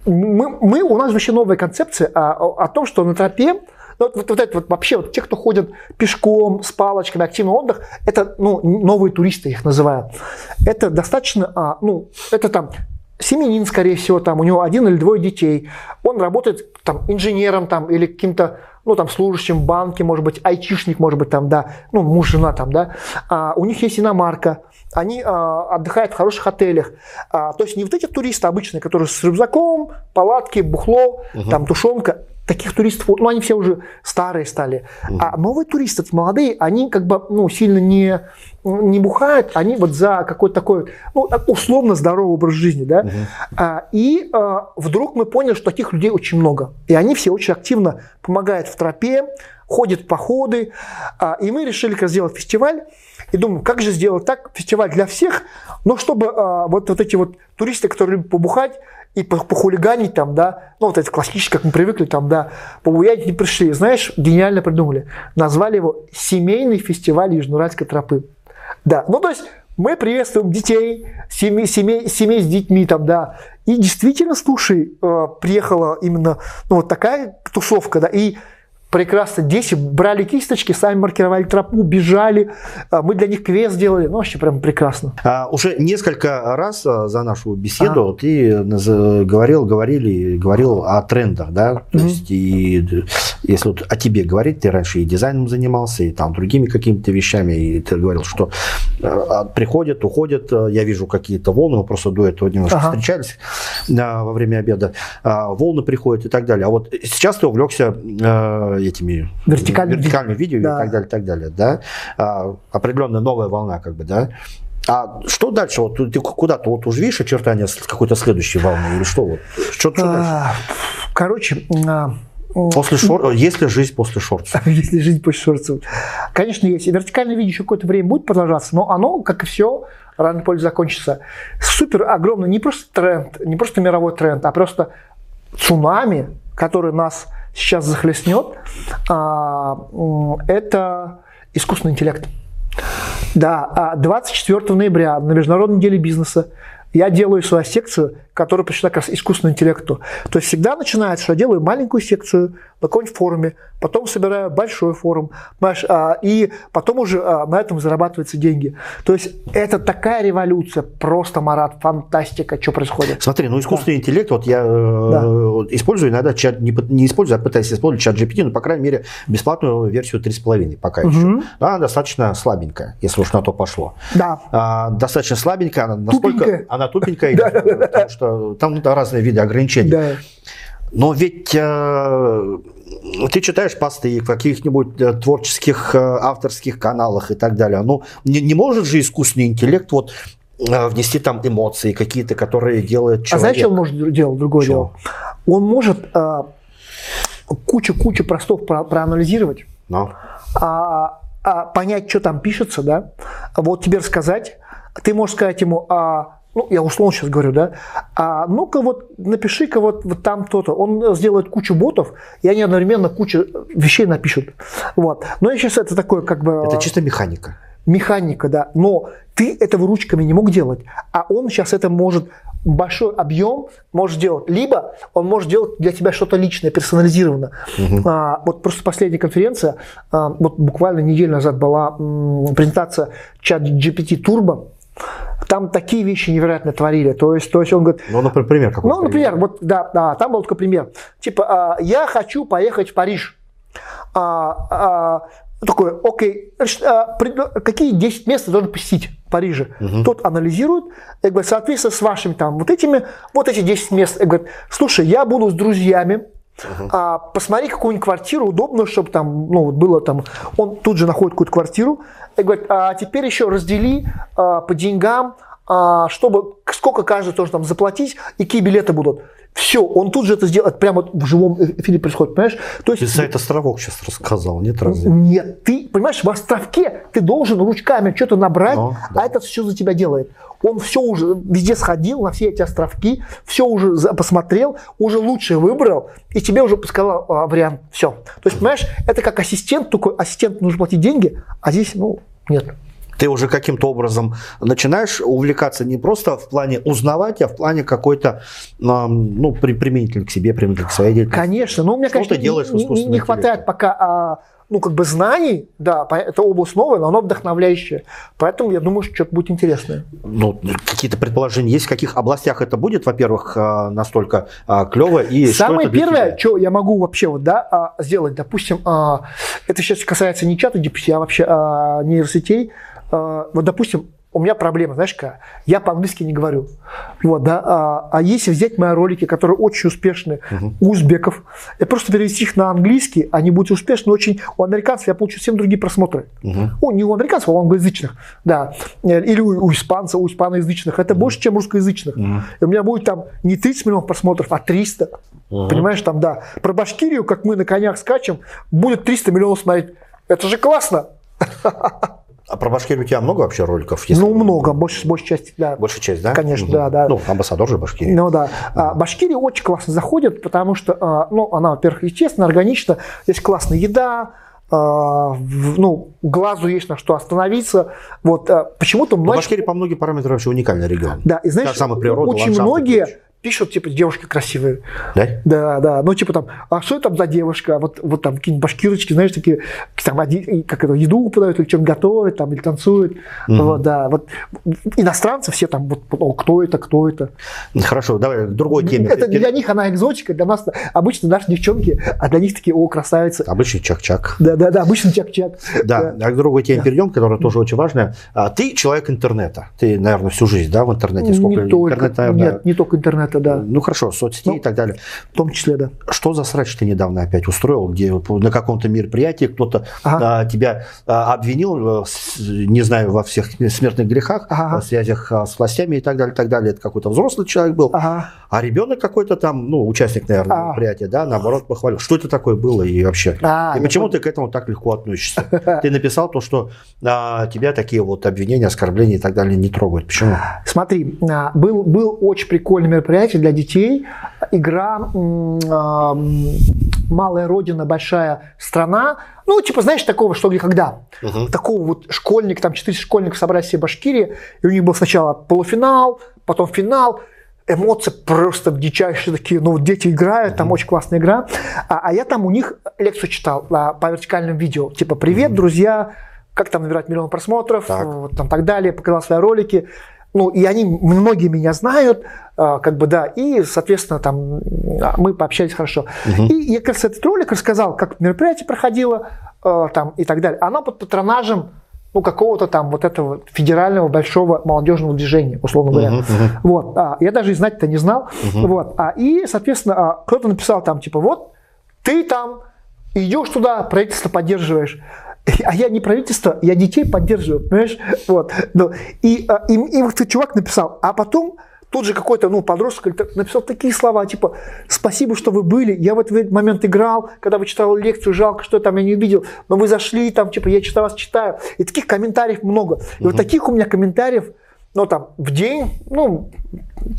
мы, мы- у нас вообще новая концепция а, о, о том, что на тропе вот, вот, вот это вот вообще вот те, кто ходят пешком, с палочками, активный отдых, это ну, новые туристы, их называю. Это достаточно, а, ну, это там семенин, скорее всего, там у него один или двое детей. Он работает там инженером там или каким-то ну, там, служащим в банке, может быть, айтишник, может быть, там, да, ну, муж, жена там, да, а, у них есть иномарка, они а, отдыхают в хороших отелях. А, то есть не вот эти туристы обычные, которые с рюкзаком, палатки, бухло, там, тушенка, таких туристов, ну, они все уже старые стали. А новые туристы, молодые, они как бы, ну, сильно не, не бухают, они вот за какой-то такой, ну, условно здоровый образ жизни, да. А, и а, вдруг мы поняли, что таких людей очень много. И они все очень активно помогают в тропе, ходят в походы. А, и мы решили как сделать фестиваль. И думаю, как же сделать так, фестиваль для всех, но чтобы а, вот, вот эти вот туристы, которые любят побухать, и по- похулиганить там, да, ну вот это классически, как мы привыкли там, да, побуять не пришли. Знаешь, гениально придумали. Назвали его «Семейный фестиваль Южноуральской тропы». Да, ну то есть мы приветствуем детей, семей, семей, семей с детьми там, да. И действительно, слушай, э, приехала именно ну, вот такая тусовка, да, и прекрасно дети брали кисточки, сами маркировали тропу, бежали, а мы для них квест делали, ну вообще прям прекрасно. А, уже несколько раз а, за нашу беседу ты наз- говорил, говорили, говорил о трендах, да, то Мгм. есть и д- если вот о тебе говорить, ты раньше и дизайном занимался, и там другими какими-то вещами, и ты говорил, что а, приходят, уходят, а, я вижу какие-то волны, мы просто до этого немножко Ага. встречались а, во время обеда, а, волны приходят и так далее. А вот сейчас ты увлекся а, этими Вертикальным ви- вертикальными видео Да. и так далее, так далее, да, А, определенная новая волна, как бы, да. А что дальше? Вот ты куда-то вот уже видишь очертания какой-то следующей волны или что вот? Что, что дальше? А, Короче, а, После шор... Есть ли жизнь после шортов? *laughs* если жить после шорцев. Конечно, есть. И вертикальное видео еще какое-то время будет продолжаться, но оно, как и все, рано или поздно закончится. Супер огромный, не просто тренд, не просто мировой тренд, а просто цунами, который нас сейчас захлестнет, а, это искусственный интеллект. Да, а 24 ноября на Международной неделе бизнеса я делаю свою секцию, которая посвящена как раз искусственному интеллекту. То есть всегда начинается, что я делаю маленькую секцию на каком-нибудь форуме, потом собираю большой форум, понимаешь, а, и потом уже а, на этом зарабатываются деньги. То есть это такая революция, просто, Марат, фантастика, что происходит. Смотри, ну искусственный интеллект, вот я э, Да. использую иногда чат, не, не использую, а пытаюсь использовать чат GPT, но, по крайней мере, бесплатную версию 3,5 пока еще. Мгм. Она достаточно слабенькая, если уж на то пошло. Да, А, достаточно слабенькая, она настолько... Тупенькая. Она тупенькая, *laughs* потому что там ну, да, разные виды ограничений. да. Но ведь э, ты читаешь посты в каких-нибудь э, творческих э, авторских каналах и так далее. Ну, не, не может же искусственный интеллект вот э, внести там эмоции какие-то, которые делает человек. А знаешь, что он может делать? Другое Чего? дело. Он может а, кучу-кучу простов про- проанализировать, Ну, а, а понять, что там пишется, да, вот тебе рассказать, ты можешь сказать ему, а, ну, я условно сейчас говорю, да, а ну-ка вот напиши-ка вот, вот там то-то. Он сделает кучу ботов, и они одновременно кучу вещей напишут. Вот. Но я сейчас это такое как бы... это чисто механика. механика, да, но ты этого ручками не мог делать, а он сейчас это может большой объем может делать. Либо он может делать для тебя что-то личное, персонализированно. А, вот просто последняя конференция, а, вот буквально неделю назад была м, презентация чат GPT Turbo. Там такие вещи невероятно творили. То есть, то есть он говорит, Ну, например, какой ну, например, вот, да, да, там был такой пример. Типа, а, я хочу поехать в Париж. А, а, такой, окей, а, пред- какие 10 мест ты должен посетить в Париже? Тот анализирует, и говорит, соответственно, с вашими там вот этими, вот эти 10 мест. И говорит, слушай, я буду с друзьями, а, посмотри какую-нибудь квартиру удобную, чтобы там, ну, вот было там, он тут же находит какую-то квартиру, и говорит, а теперь еще раздели а, по деньгам, а, чтобы сколько каждый должен там заплатить и какие билеты будут. Все, он тут же это сделает, прямо в живом эфире происходит, понимаешь? То Ты есть сайт островок сейчас рассказал, нет разве? нет, ты, понимаешь, в островке ты должен ручками что-то набрать, Ну, да. а это все за тебя делает. Он все уже везде сходил, на все эти островки, все уже посмотрел, уже лучше выбрал, и тебе уже подсказал а, вариант. Все. То есть, понимаешь, это как ассистент, только ассистент нужно платить деньги, а здесь, ну, нет. Ты уже каким-то образом начинаешь увлекаться не просто в плане узнавать, а в плане какой-то, ну, при, применительно к себе, применительно к своей деятельности. Конечно, но у меня, Что конечно, ты делаешь не, не хватает пока, а, ну, как бы знаний, да, это область новая, но она вдохновляющая. Поэтому я думаю, что что-то будет интересное. Ну, какие-то предположения есть, в каких областях это будет, во-первых, а, настолько клево, и что Самое для первое, тебя? что я могу вообще вот, да, а, сделать, допустим, а, это сейчас касается не чата GPT, а вообще а, нейросетей. Вот, допустим, у меня проблема, знаешь, какая? Я по-английски не говорю. Вот, да, а, а если взять мои ролики, которые очень успешны у узбеков, и просто перевести их на английский, они будут успешны очень. У американцев я получу совсем другие просмотры. Ну, не у американцев, а у англоязычных, да. Или у, у испанцев, у испаноязычных. Это больше, чем русскоязычных. И у меня будет там не 30 миллионов просмотров, а 300. Понимаешь, там, да. Про Башкирию, как мы на конях скачем, будет 300 миллионов смотреть. Это же классно. *laughs* А про Башкирию у тебя много вообще роликов? если- Ну, много, больше, большая часть, да. Большая часть, да? Конечно, Мгм. да, да. Ну, амбассадор же Башкирии. Ну да. А, Башкирия очень классно заходит, потому что, а, ну, она, во-первых, естественно, органично. Здесь классная еда, а, ну, глазу есть на что остановиться. Вот почему-то Но многие... Башкирия по многим параметрам вообще уникальный регион. Да, и знаешь, природа, очень многие. Пишут, типа, девушки красивые. Да? Да, да. Ну, типа там, а что это там за девушка? Вот, вот там какие-нибудь башкирочки, знаешь, такие, там, оди- как это, еду подают, или что-нибудь готовят, там, или танцуют. Вот, да. Вот иностранцы все там, вот, о, кто это, кто это. Хорошо, давай к другой теме. Это для них она экзотика, для нас обычно наши девчонки, а для них такие, о, красавицы. Обычный чак-чак. Да, да, да, обычно чак-чак. Да, а к другой теме перейдем, которая тоже очень важная. А, Ты человек интернета. Ты, наверное, всю жизнь, да, в интернете? Сколько Не только, интернет, наверное, нет, не только интернета, да, Ну хорошо, соцсетей Ну, и так далее. в том числе, да. Что за срач ты недавно опять устроил, где на каком-то мероприятии кто-то Ага. а, тебя а, обвинил, э, не знаю, во всех смертных грехах, Ага. связях а, с властями и так далее, и так далее. Это какой-то взрослый человек был. Ага. А ребенок какой-то там, ну, участник, наверное, А. мероприятия, да, наоборот, похвалил. Что это такое было и вообще? А, и почему ты к этому так легко относишься? *laughs* Ты написал то, что а, тебя такие вот обвинения, оскорбления и так далее не трогают. Почему? Смотри, был, был очень прикольное мероприятие для детей. Игра «Малая Родина, большая страна». Ну, типа, знаешь, такого, что где когда. Мгм. Такого вот школьник, там 400 школьников собрались все в Башкирии, и у них был сначала полуфинал, потом финал, эмоции просто дичайшие такие, ну, вот дети играют, там очень классная игра. А, а я там у них лекцию читал а, по вертикальным видео, типа «Привет, друзья», как там набирать миллион просмотров, Так. вот там так далее, показал свои ролики. Ну, и они, многие меня знают, а, как бы, да, и, соответственно, там а, мы пообщались хорошо. И я как раз этот ролик рассказал, как мероприятие проходило, а, там, и так далее. Она под патронажем, ну, какого-то там вот этого федерального большого молодежного движения, условно говоря. Мгм, мгм. Вот, а, я даже и знать-то не знал. Вот, а, и, соответственно, а, кто-то написал там, типа, вот, ты там идешь туда, правительство поддерживаешь. *laughs* а я не правительство, я детей поддерживаю, понимаешь? Вот. Ну, и, а, и, и вот чувак написал, а потом тут же какой-то ну, подросток написал такие слова, типа, спасибо, что вы были, я в этот момент играл, когда вы читали лекцию, жалко, что там я не увидел, но вы зашли, там, типа, я читаю вас читаю. И таких комментариев много. И угу. вот таких у меня комментариев, ну, там, в день, ну,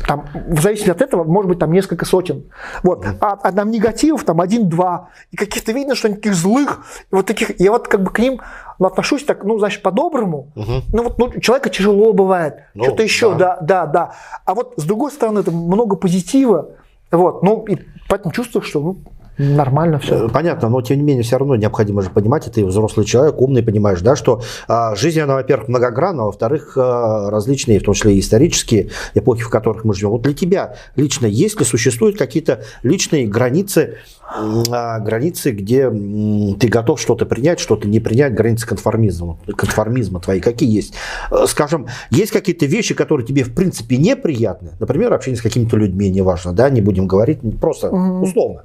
там, в зависимости от этого, может быть, там несколько сотен. Вот. А, а там негативов там один-два. И каких-то видно, что они таких злых. И вот таких, я вот как бы к ним ну, отношусь так, ну, значит, по-доброму. Угу. Ну, вот ну, человека тяжело бывает. Ну, Что-то еще, да. да, да, да. А вот с другой стороны, это много позитива. Вот. Ну, и поэтому чувствую, что ну, Нормально все. Э, понятно, но тем не менее все равно необходимо же понимать, и ты взрослый человек, умный, понимаешь, да, что а, жизнь, она, во-первых, многогранна, а во-вторых, а, различные, в том числе и исторические эпохи, в которых мы живем. Вот для тебя лично есть ли, существуют какие-то личные границы, а, границы, где ты готов что-то принять, что-то не принять, границы конформизма, конформизма твои, какие есть? Э, скажем, есть какие-то вещи, которые тебе в принципе неприятны, например, общение с какими-то людьми, неважно, да, не будем говорить, просто условно.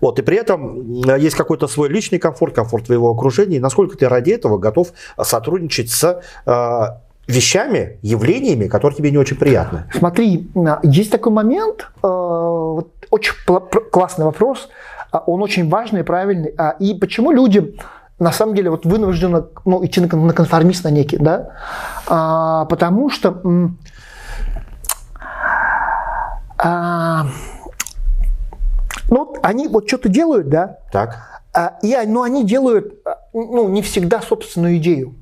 Вот, и при этом есть какой-то свой личный комфорт, комфорт твоего окружения, и насколько ты ради этого готов сотрудничать с э, вещами, явлениями, которые тебе не очень приятны. Смотри, есть такой момент, э, очень классный вопрос, а, он очень важный и правильный. А, и почему люди на самом деле вот вынуждены ну, идти на конформист на некий, да? А, потому что а, ну, они вот что-то делают, да? Так. А, и, но они делают, а, ну, не всегда собственную идею.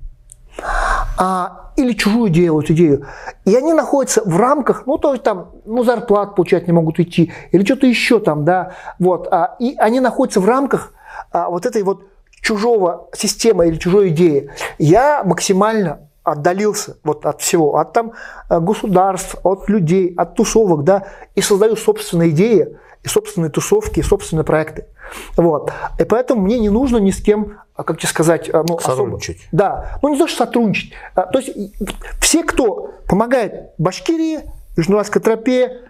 А, или чужую делают идею. И они находятся в рамках, ну, то есть там, ну, зарплат получать не могут идти, или что-то еще там, да, вот. А, и они находятся в рамках а, вот этой вот чужого системы или чужой идеи. Я максимально отдалился вот от всего, от там государств, от людей, от тусовок, да, и создаю собственные идеи, и собственные тусовки, и собственные проекты. Вот. И поэтому мне не нужно ни с кем, а, как тебе сказать, а, ну, сотрудничать. Особо, да, ну не то, что сотрудничать. А, то есть все, кто помогает Башкирии, Южноуральской тропе,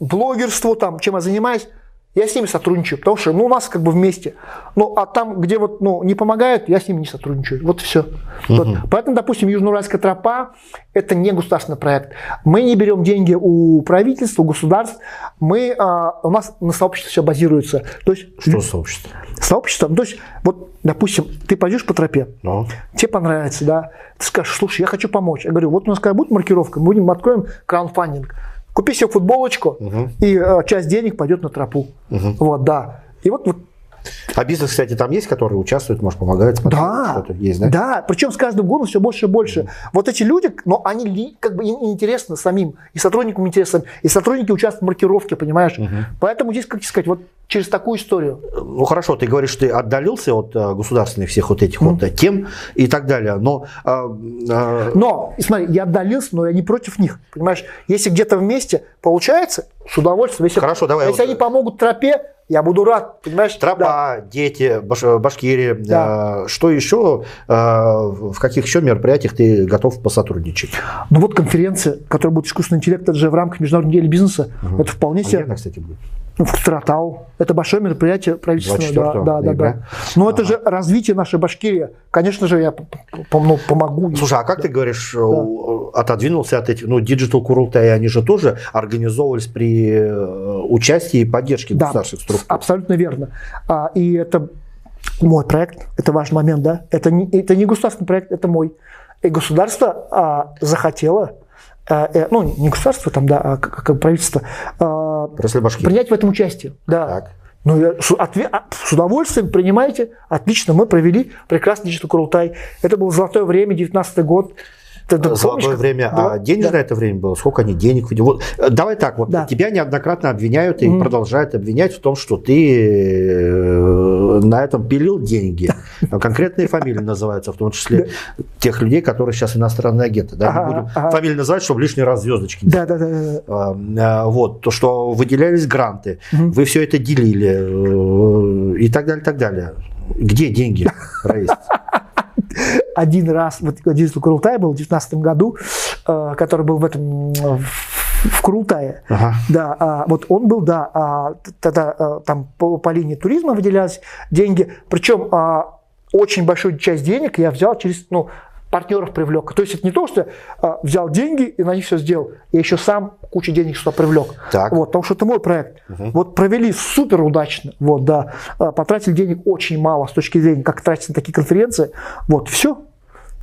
блогерству, там, чем я занимаюсь, я с ними сотрудничаю, потому что ну, у нас как бы вместе. Ну, а там, где вот, ну, не помогают, я с ними не сотрудничаю. Вот все. Угу. Вот. Поэтому, допустим, Южноуральская тропа – это не государственный проект. Мы не берем деньги у правительства, у государств. Мы, а, у нас на сообществе все базируется. То есть, что сообщество? Сообщество. Ну, то есть, вот, допустим, ты пойдешь по тропе, ну. тебе понравится, да, ты скажешь, слушай, я хочу помочь. Я говорю, вот у нас когда будет маркировка, мы будем откроем краудфандинг Купи себе футболочку, угу. и э, часть денег пойдет на тропу. Угу. Вот, да. И вот, вот а бизнес, кстати, там есть, которые участвуют, может, помогают? Да, есть, да? да, причем с каждым годом все больше и больше. Mm. Вот эти люди, но они как бы интересны самим, и сотрудникам интересны, и сотрудники участвуют в маркировке, понимаешь? Mm-hmm. Поэтому здесь, как сказать, вот через такую историю. Ну хорошо, ты говоришь, ты отдалился от э, государственных всех вот этих mm. вот э, тем и так далее, но... Э, э... Но, смотри, я отдалился, но я не против них, понимаешь? Если где-то вместе получается, с удовольствием. Если, Хорошо, давай. Если вот... они помогут тропе, я буду рад, понимаешь? Тропа, да. дети, Баш, Башкирия. Да. Э, что еще, э, в каких еще мероприятиях ты готов посотрудничать? Ну вот конференция, которая будет искусственный интеллект, это же в рамках международной недели бизнеса. Угу. Это вполне себе... Она, кстати, будет? В Стратау. Это большое мероприятие правительственное. Да, да, да, да. Но ага. это же развитие нашей Башкирии. Конечно же, я ну, помогу. Слушай, а как да. ты говоришь, да. отодвинулся от этих, ну, Digital Kurultai, они же тоже организовывались при э, участии и поддержке да, государственных структур. абсолютно верно. А, и это мой проект, это важный момент, да. Это не, это не государственный проект, это мой. И государство а, захотело э, ну, не государство там, да, а как правительство, а, принять в этом участие. Да. Так. Ну, я, с, отве, а, с удовольствием принимайте. Отлично, мы провели прекрасный Digital Курултай. Это было золотое время, 19 год. Ты, ты Золотое помнишь, время, да, а денежное да. это время было? Сколько они денег Вот, э, давай так, вот да. тебя неоднократно обвиняют и mm. продолжают обвинять в том, что ты э, на этом пилил деньги. *laughs* Конкретные фамилии называются, в том числе тех людей, которые сейчас иностранные агенты. Да? Ага, будем ага. фамилии называть, чтобы лишний раз звездочки да, да, да, да. Вот, то, что выделялись гранты, вы все это делили э, и так далее, так далее. Где деньги, *laughs* Раис? Один раз, вот Digital Курултай был в 2019 году, э, который был в этом в Курултае. Ага. Да, а, вот он был, да, а, тогда а, там по, по линии туризма выделялись деньги, причем а, очень большую часть денег я взял через, ну, партнеров привлек. То есть это не то, что а, взял деньги и на них все сделал. Я еще сам кучу денег сюда привлек. Так. Вот, потому что это мой проект. Вот провели супер удачно. Вот, да. А, потратили денег очень мало с точки зрения, как тратить на такие конференции. Вот, все.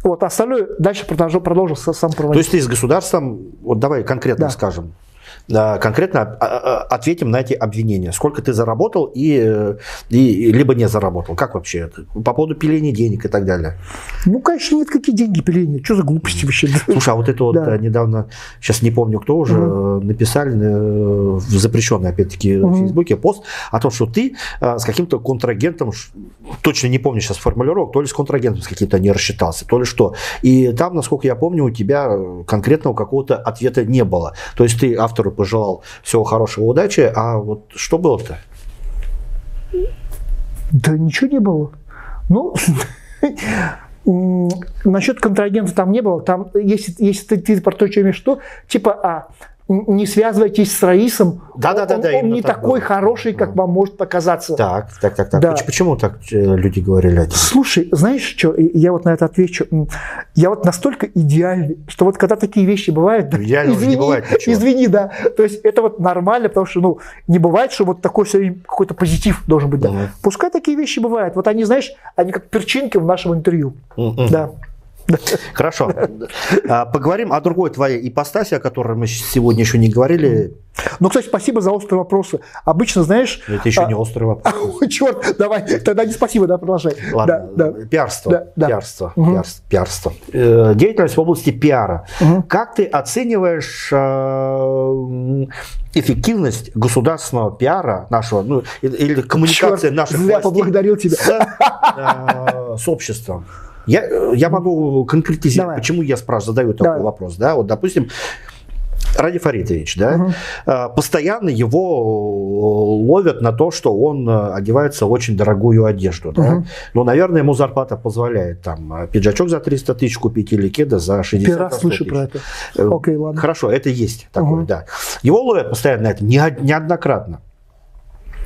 Вот, а остальное дальше продолжу, продолжу сам То проводить. есть ты с государством, вот давай конкретно Да. скажем, конкретно а, а, ответим на эти обвинения. Сколько ты заработал и, э, и либо не заработал? Как вообще это? По поводу пиления денег и так далее. Ну, конечно, нет, какие деньги пиления. Что за глупости вообще? Слушай, а вот это вот Да. э, недавно, сейчас не помню кто уже, э, написали э, в запрещенный, опять-таки, в Мгм. Фейсбуке пост о том, что ты э, с каким-то контрагентом, точно не помню сейчас формулировок, то ли с контрагентом с каким-то не рассчитался, то ли что. И там, насколько я помню, у тебя э, конкретного какого-то ответа не было. То есть ты автору пожелал всего хорошего, удачи, а вот что было-то? Да ничего не было. Ну, насчет контрагента там не было. Там, если, если ты, ты про то, что имеешь виду, типа, а, не связывайтесь с Раисом. Да-да-да-да, Он, не так такой было. хороший, как вам может показаться. Так, так, так, так. Да. Поч- Почему так э, люди говорили о тебе? Слушай, знаешь что, я вот на это отвечу. Я вот настолько идеальный, что вот когда такие вещи бывают, да, Идеального же не бывает ничего. извини, да, то есть это вот нормально, потому что, ну, не бывает, что вот такой все какой-то позитив должен быть, да. Мгм. Пускай такие вещи бывают. Вот они, знаешь, они как перчинки в нашем интервью, Мгм. да. *laughs* Хорошо. А, Поговорим о другой твоей ипостаси, о которой мы сегодня еще не говорили. Ну, кстати, спасибо за острые вопросы. Обычно, знаешь, Это еще а, не острый вопрос. *laughs* Черт, давай, тогда не спасибо, да, продолжай. Ладно, Да, да. пиарство. Да, да. Пиарство. Пиарство, пиарство. Э, Деятельность в области пиара. Как ты оцениваешь м, эффективность государственного пиара нашего, ну, или коммуникации Черт, наших зря властей поблагодарил тебя. с, *laughs* э, с обществом? Я, я могу конкретизировать, Давай. почему я спрашиваю, задаю такой Давай. вопрос. Да? Вот, допустим, Ради Фаритович, да, э, постоянно его ловят на то, что он э, одевается в очень дорогую одежду. Да? Мгм. Ну, наверное, ему зарплата позволяет там э, пиджачок за 300 тысяч купить или кеда за 60 Первый раз за 100 слышу тысяч. про это. Э, Окей, ладно. Хорошо, это есть такое, Мгм. да. Его ловят постоянно на это, не- неоднократно.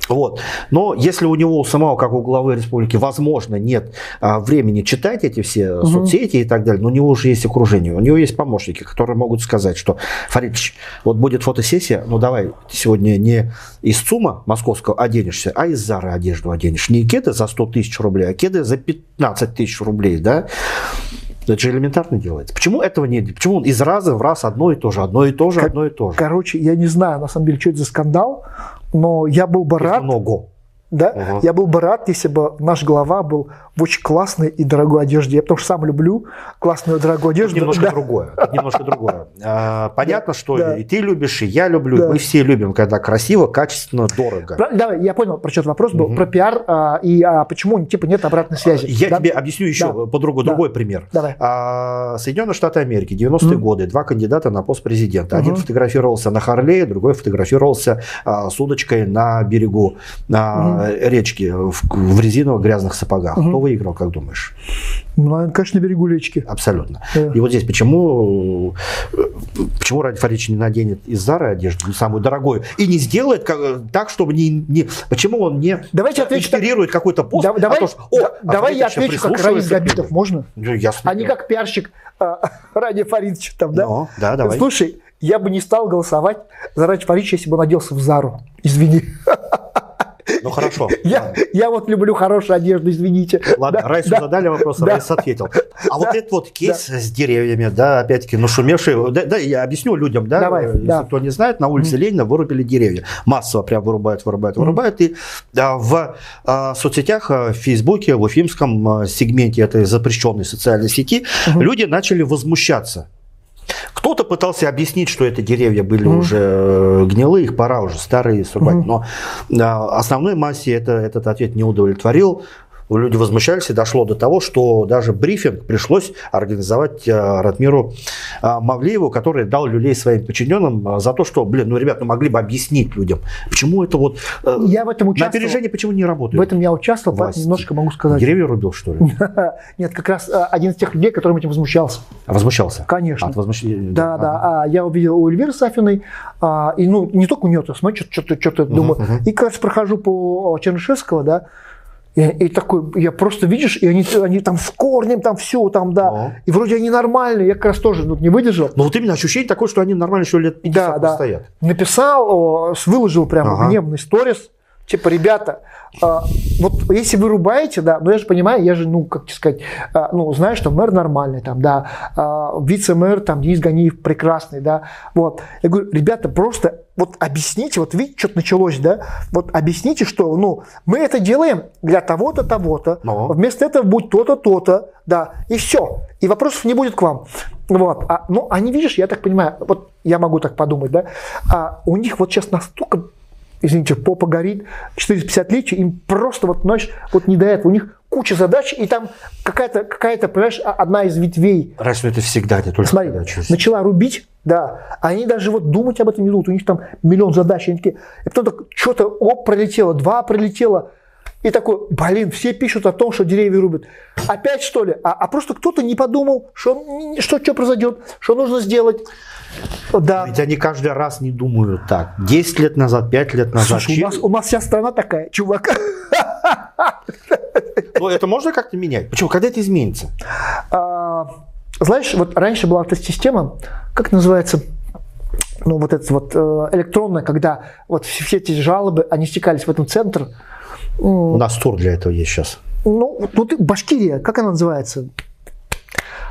Вот. Но если у него у самого, как у главы республики, возможно, нет а, времени читать эти все Мгм. соцсети и так далее, но у него уже есть окружение, у него есть помощники, которые могут сказать, что, Фаридович, вот будет фотосессия, ну давай сегодня не из ЦУМа московского оденешься, а из Зары одежду оденешь. Не кеды за 100 тысяч рублей, а кеды за 15 тысяч рублей, да? Это же элементарно делается. Почему этого нет? Почему он из раза в раз одно и то же, одно и то же, одно и то же? Короче, я не знаю, на самом деле, что это за скандал, но я был бы рад, Много. Да, Ага. я был бы рад, если бы наш глава был в очень классной и дорогой одежде. Я потому что сам люблю классную дорогую Тут одежду. немножко Да. другое. Тут немножко другое. *laughs* А, Понятно, что Да. и ты любишь, и я люблю, Да. мы все любим, когда красиво, качественно, дорого. Про- Давай, я понял, про что вопрос был, про пиар а, и а, почему типа нет обратной связи. Я Да? тебе объясню еще Да. по-другому, Да. другой пример. Давай. А, Соединенные Штаты Америки, 90-е Мгм. годы, два кандидата на пост президента. Один фотографировался на Харлее, другой фотографировался а, с удочкой на берегу а, речки в, в резиновых грязных сапогах. Мгм. Кто выиграл, как думаешь? Ну, наверное, конечно, на берегу речки. Абсолютно. Да. И вот здесь почему, э, почему Ради Фарич не наденет из Зары одежду, ну, самую дорогую, и не сделает как- так, чтобы не, не... Почему он не Давайте отвечу так. инспирирует какой-то пост? Да- давай, о том, что, «О, да- а давай я отвечу, как Раис Габитов, людям». можно? Ну, ясно. А не как пиарщик а, Ради Фаридовича там, да? Ну, да, давай. Слушай, я бы не стал голосовать за Ради Фаридовича, если бы он оделся в Зару. Извини. Ну, хорошо. Я, я вот люблю хорошую одежду, извините. Ладно, Да, Райсу да. задали вопрос, Да. Райс ответил. А вот Да. этот вот кейс с деревьями, да, опять-таки, нашумевший, да, да, я объясню людям, да, Давай, э, если да. кто не знает, на улице Ленина вырубили деревья. Массово прям вырубают, вырубают, вырубают. И да, в а, соцсетях, а, в Фейсбуке, в уфимском а, сегменте этой запрещенной социальной сети Мгм. люди начали возмущаться. Кто-то пытался объяснить, что это деревья были Мгм. уже э, гнилые, их пора уже старые срубать. Мгм. Но а, основной массе это, этот ответ не удовлетворил. Люди возмущались, и дошло до того, что даже брифинг пришлось организовать э, Ратмиру э, Мавлееву, который дал люлей своим подчиненным э, за то, что, блин, ну, ребят, ну, могли бы объяснить людям, почему это вот Я в этом на участвовал. опережение почему не В работает. этом я участвовал, Власти. немножко могу сказать. Деревья рубил, что ли? *laughs* Нет, как раз один из тех людей, которым этим возмущался. Возмущался? Конечно. От возмущения. Да, да. А я увидел у Эльвиры Сафиной, а, и ну не только у нее, то смотрю, что-то, что-то думаю. И как раз прохожу по Чернышевского, да, И, и такой, я просто, видишь, и они, они там с корнем, там все, там, да. О. И вроде они нормальные, я как раз тоже ну, не выдержал. Ну вот именно ощущение такое, что они нормально еще лет 50 Да, да. стоят. Написал, выложил прямо Ага. гневный сторис. Типа, ребята, а, вот если вы рубаете, да, ну я же понимаю, я же, ну, как сказать, а, ну, знаю, что мэр нормальный, там, да, а, вице-мэр, там, Денис Ганиев прекрасный, да, вот. Я говорю, ребята, просто вот объясните, вот видите, что-то началось, да, вот объясните, что, ну, мы это делаем для того-то, того-то, Ну. вместо этого будет то-то, то-то, да, и все, и вопросов не будет к вам. Вот, а, ну, они, видишь, я так понимаю, вот я могу так подумать, да, а у них вот сейчас настолько извините, попа горит, 450 личий, им просто вот, знаешь, вот не до этого. У них куча задач, и там какая-то, какая-то понимаешь, а- одна из ветвей Раньше это всегда, не только Смотри, через- начала рубить, да, а они даже вот думать об этом не думают, у них там миллион задач, они такие, и потом так что-то, оп, пролетело, два пролетело, и такой, блин, все пишут о том, что деревья рубят. Опять что ли? А, а просто кто-то не подумал, что, что, что произойдет, что нужно сделать. Да. Ведь они каждый раз не думают так. 10 лет назад, 5 лет назад. Слушай, у нас, у нас вся страна такая, чувак. Ну, это можно как-то менять? Почему? Когда это изменится? А, знаешь, вот раньше была эта система, как называется, ну вот это вот э, электронная, когда вот все, эти жалобы, они стекались в этом центр. У нас тур для этого есть сейчас. Ну, вот Башкирия, как она называется?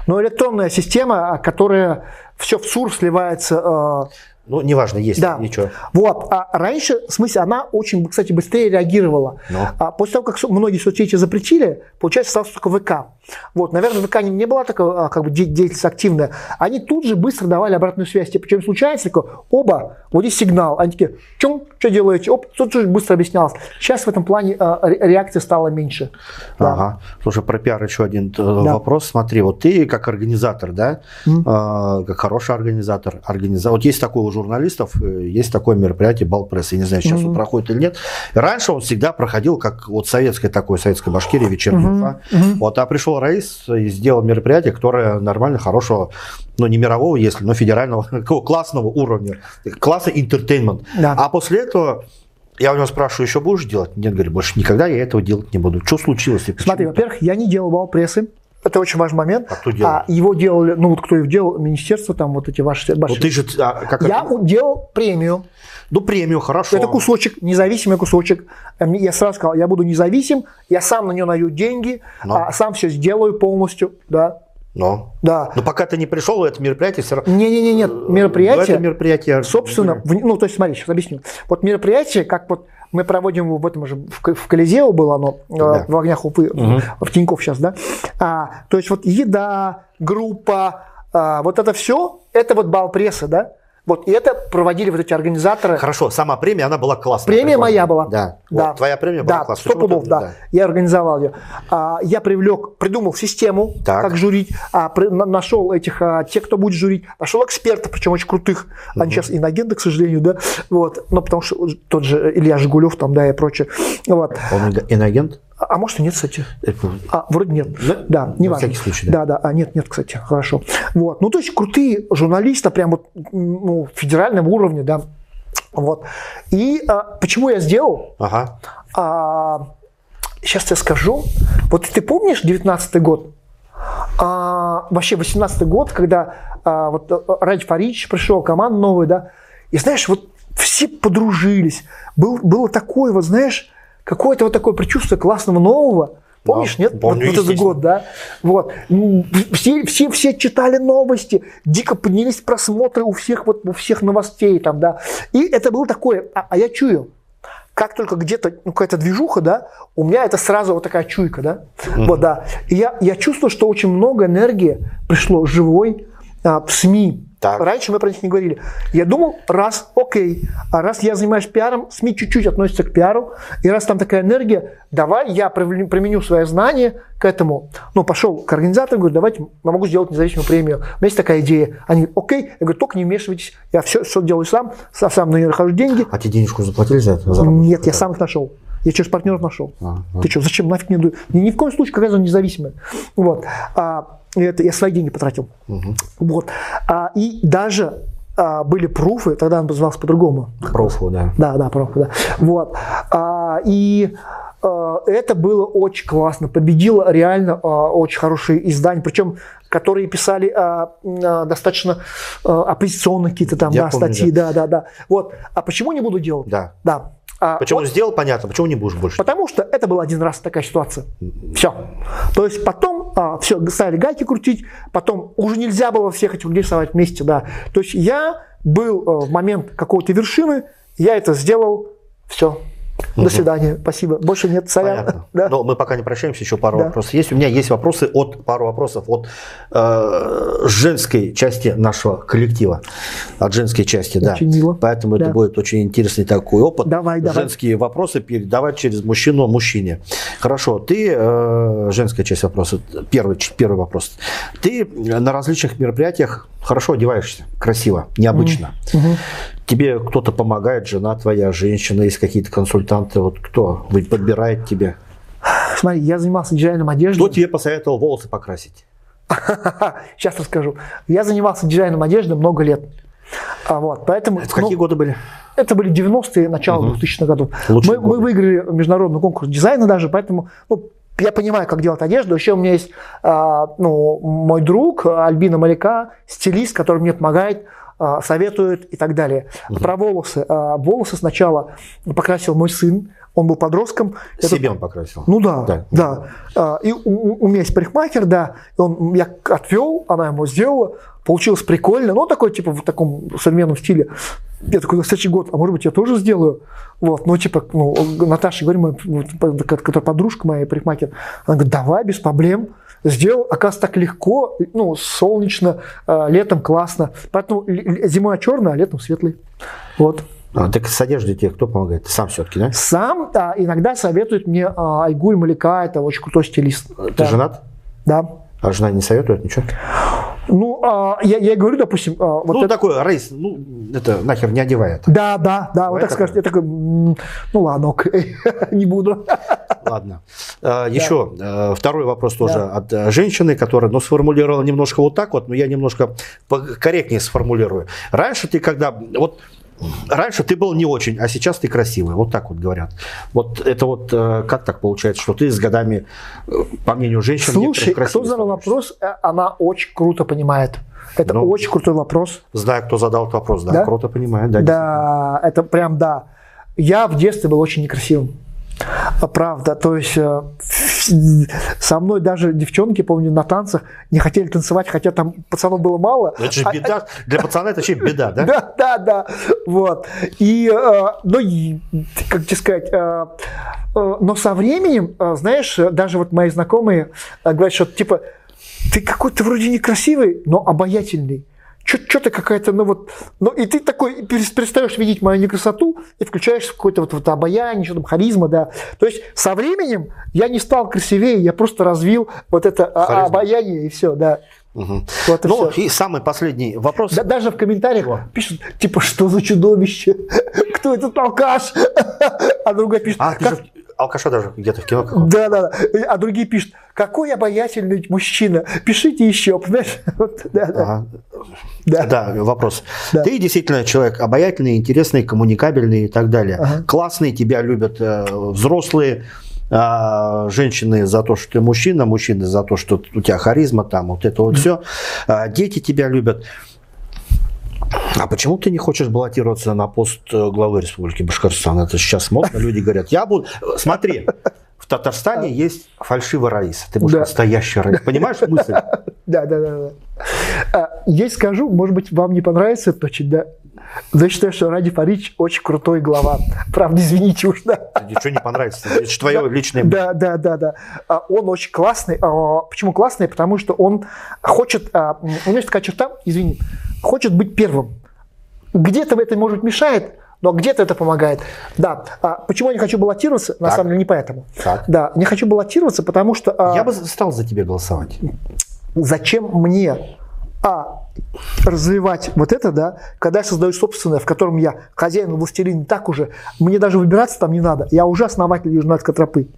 Ну, электронная система, которая все в СУР сливается. э, Ну, неважно, есть. Да. Ничего. Вот. А раньше, в смысле, она очень, кстати, быстрее реагировала. Ну. А после того, как многие соцсети запретили, получается, осталось только ВК. Вот, наверное, ВК не, не была такая а, как бы, де- деятельность активная. Они тут же быстро давали обратную связь. Типа, чем случается, такое, оба, вот здесь сигнал. Они такие, чем, что делаете? Оп, тут же быстро объяснялось. Сейчас в этом плане а, ре- реакция стала меньше. Да. Ага. Слушай, про пиар еще один э, вопрос. Смотри, вот ты как организатор, да, э, как хороший организатор, организа... вот есть такой у журналистов, э, есть такое мероприятие Балпресс, я не знаю, сейчас он проходит или нет. Раньше он всегда проходил как вот советское такое, советская Башкирия, вечерний Уфа. Вот, а пришел Раис и сделал мероприятие, которое нормально, хорошего, ну не мирового, если, но федерального, *laughs* такого классного уровня, классный интертеймент. Да. А после этого я у него спрашиваю, еще будешь делать? Нет, говорит, больше никогда я этого делать не буду. Что случилось? Смотри, во-первых, я не делал бал прессы. Это очень важный момент. А кто делал? его делали, ну вот кто его делал, министерство, там вот эти ваши... Ваши- ты же, а, как Я это? делал премию. Ну премию, хорошо. Это кусочек, независимый кусочек. Э, Я сразу сказал, я буду независим, я сам на нее найду деньги, Но. а сам все сделаю полностью. Да, Но. да. Но пока ты не пришел, это мероприятие все равно... Не-не-не, нет, мероприятие, Это мероприятие... собственно, в- ну, то есть, смотри, сейчас объясню. Вот мероприятие, как вот мы проводим в этом же, в, в Колизео было оно, э, Да. в огнях Уфы, в Тинькофф сейчас, да. А, то есть вот еда, группа, а, вот это все, это вот бал прессы, да. Вот, и это проводили вот эти организаторы. Хорошо, сама премия, она была классная. Премия прикольная. моя была. Да. да. Вот, твоя премия была да, классная. 100 пудов, Почему да. ты- Я организовал ее. А, я привлек, придумал систему, Так. как журить, а, при- на- нашел этих, а, тех, кто будет журить, нашел экспертов, причем очень крутых. Они сейчас иногенты, к сожалению, да. Вот. Ну, потому что тот же Илья Жигулев там, да, и прочее. Вот. Он ино- иноагент? А, а может и нет, кстати. А, вроде нет. Ну, Да, не важно. случай, да. Да, да. А, нет, нет, кстати. Хорошо. Вот. Ну, то есть крутые журналисты, прям вот ну, федеральном уровне, да. Вот. И а, почему я сделал? Ага. А, сейчас я скажу. Вот ты помнишь 19 год? А, вообще 18 год, когда а, вот э, Радж Фарич пришел, команда новая, да. И знаешь, вот все подружились. Был, было такое, вот знаешь, какое-то вот такое предчувствие классного нового. Помнишь, Да, нет? помню, вот, вот этот год, да? Вот. Все, все, все читали новости, дико поднялись просмотры у всех, вот, у всех новостей там, да. И это было такое, а, а я чую, как только где-то ну, какая-то движуха, да, у меня это сразу вот такая чуйка, да, вот, да. И я, я чувствую, что очень много энергии пришло живой а, в СМИ. Так. Раньше мы про них не говорили. Я думал, раз, окей, а раз я занимаюсь пиаром, СМИ чуть-чуть относятся к пиару, и раз там такая энергия, давай я применю свои знания к этому. Ну, пошел к организатору, говорю, давайте, я могу сделать независимую премию. У меня есть такая идея. Они, окей, я говорю, только не вмешивайтесь, я все, все делаю сам, сам, сам на нее нахожу деньги. А тебе денежку заплатили за это? За работу? Нет, я сам их нашел. Я через партнеров нашел. А, Ты что, зачем нафиг не даю? Ни, ни в коем случае, какая она независимая. Вот. А, это я свои деньги потратил. Вот. А, и даже а, были пруфы, тогда он назывался по-другому. Профу, да. Да, да, пруфы, да. Вот. А, и э, это было очень классно. Победило реально э, очень хорошие издания, причем которые писали э, э, достаточно э, оппозиционные какие-то там Я да, помню, статьи, да. да, да, Вот. А почему не буду делать? Да. Да. А, Почему вот сделал, понятно, почему не будешь больше? Потому что это был один раз такая ситуация. Все. То есть потом а, все, стали гайки крутить, потом уже нельзя было всех этих людей совать вместе, да. То есть я был э, в момент какой-то вершины, я это сделал, все. До свидания, спасибо. Больше нет сорян. Понятно. *laughs* Да. Но мы пока не прощаемся, еще пару Да. вопросов есть. У меня есть вопросы от пару вопросов от э, женской части нашего коллектива, от женской части, да. Очень мило. Поэтому это Да. будет очень интересный такой опыт. Давай, давай. Женские вопросы передавать через мужчину мужчине. Хорошо, ты э, женская часть вопроса. Первый первый вопрос. Ты на различных мероприятиях хорошо одеваешься, красиво, необычно. Тебе кто-то помогает, жена твоя, женщина, есть какие-то консультанты, вот кто подбирает тебе? Смотри, я занимался дизайном одежды. Кто тебе посоветовал волосы покрасить? *laughs* Сейчас расскажу. Я занимался дизайном одежды много лет. А вот, поэтому, Это какие ну, годы были? Это были 90-е, начало Мгм. 2000-х годов. Лучшие Мы, мы выиграли международный конкурс дизайна даже, поэтому ну, я понимаю, как делать одежду. Еще у меня есть а, ну, мой друг Альбина Маляка, стилист, который мне помогает, а, советует и так далее. Про волосы. А, волосы сначала покрасил мой сын, он был подростком. Это- Себе он покрасил. ну да, Да. да. А, И у, у- меня есть парикмахер, да. И он, я отвел, она ему сделала. Получилось прикольно. Ну, такой, типа, в таком современном стиле. Я такой, на следующий год, а может быть, я тоже сделаю? Вот, ну, типа, ну, Наташа, говорю, моя, которая подружка моя, парикмахер, она говорит, давай, без проблем. Сделал, оказывается, так легко, ну, солнечно, а, летом классно. Поэтому зимой черный, а летом светлый. Вот. А, так с одеждой тебе кто помогает? Ты сам все-таки, да? Сам да, иногда советует мне а, Айгуль Маляка, это очень крутой стилист. Ты Да. женат? Да. А жена не советует ничего? Ну, а, я, я говорю, допустим, а, вот ну, это- такой рейс, ну, это нахер не одевай это. Да, да, да, вот так скажешь. Я такой, ну ладно, ок, *laughs* не буду. Ладно. А, Еще э, второй вопрос тоже Да. от э, женщины, которая ну, сформулировала немножко вот так вот, но я немножко корректнее сформулирую. Раньше ты когда... Вот Раньше ты был не очень, а сейчас ты красивый. Вот так вот говорят. Вот это вот э, как так получается, что ты с годами, э, по мнению женщин, Слушай, некоторых кто задал вопрос, э, она очень круто понимает. Это Ну, очень крутой вопрос. Знаю, кто задал этот вопрос, да, Да? круто понимаю. Да, Да, это прям да. Я в детстве был очень некрасивым. А, Правда, то есть э, со мной даже девчонки, помню, на танцах не хотели танцевать, хотя там пацанов было мало. Ну, Это же А- беда. Для пацана это вообще *laughs* беда, да? Да, да, да. Вот. И, э, ну, как тебе сказать, но со временем, знаешь, даже вот мои знакомые говорят, что типа, ты какой-то вроде некрасивый, но обаятельный. Что-то какая-то, ну вот, ну и ты такой перес- перестаешь видеть мою некрасоту и включаешь какое-то вот, вот обаяние, что там, харизма, да. То есть со временем я не стал красивее, я просто развил вот это а, Харизму. обаяние и все, да. Мгм. Вот и Ну, всё. и самый последний вопрос. Да- даже в комментариях пишут, типа, что за чудовище? *laughs* Кто этот алкаш? *laughs* А другая пишет, А, «Как- алкаша даже где-то в кино каком да, да, да. А другие пишут, какой обаятельный мужчина. Пишите еще, понимаешь? *laughs* Вот, Да, да. Ага. Да. Да, вопрос. Да. Ты действительно человек обаятельный, интересный, коммуникабельный и так далее. Ага. Классный, тебя любят э, взрослые, а, женщины за то, что ты мужчина, мужчины за то, что у тебя харизма, там вот это вот все. дети тебя любят. А почему ты не хочешь баллотироваться на пост э, главы Республики Башкортостан? Это сейчас модно, люди говорят, я буду... Смотри, в Татарстане есть фальшивый Раис, ты будешь Да. настоящий Раис. Понимаешь мысль? *laughs* Да, да, да. да. А, Есть скажу, может быть, вам не понравится очень, да? Но я считаю, что Ради Фарич очень крутой глава. Правда, извините уж, да. Ничего не понравится. Это же твое личное. Да, да, да, да. А, Он очень классный. А, Почему классный? Потому что он хочет, а, у него есть такая черта, извини, хочет быть первым. Где-то это, может, мешает, но где-то это помогает. Да. А Почему я не хочу баллотироваться? На Так. самом деле не поэтому. Так. Да, не хочу баллотироваться, потому что а, Я бы стал за тебя голосовать. зачем мне а, развивать вот это, да, когда я создаю собственное, в котором я хозяин, властелин, так уже, мне даже выбираться там не надо, я уже основатель Южноатской тропы.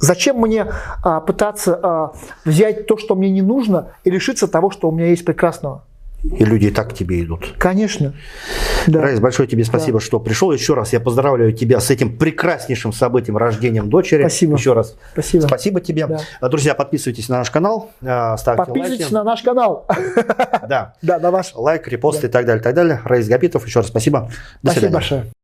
Зачем мне а, пытаться а, взять то, что мне не нужно, и лишиться того, что у меня есть прекрасного? И люди и так к тебе идут. Конечно. Да. Раис, большое тебе спасибо, что пришел. Еще раз я поздравляю тебя с этим прекраснейшим событием рождением дочери. Спасибо. Еще раз Спасибо. спасибо тебе. Да. Друзья, подписывайтесь на наш канал, э, ставьте Подписывайтесь лайки. на наш канал. Да. *laughs* Да, на ваш. Лайк, репост и так далее, так далее. Раис Габитов, еще раз спасибо. До Спасибо свидания. большое.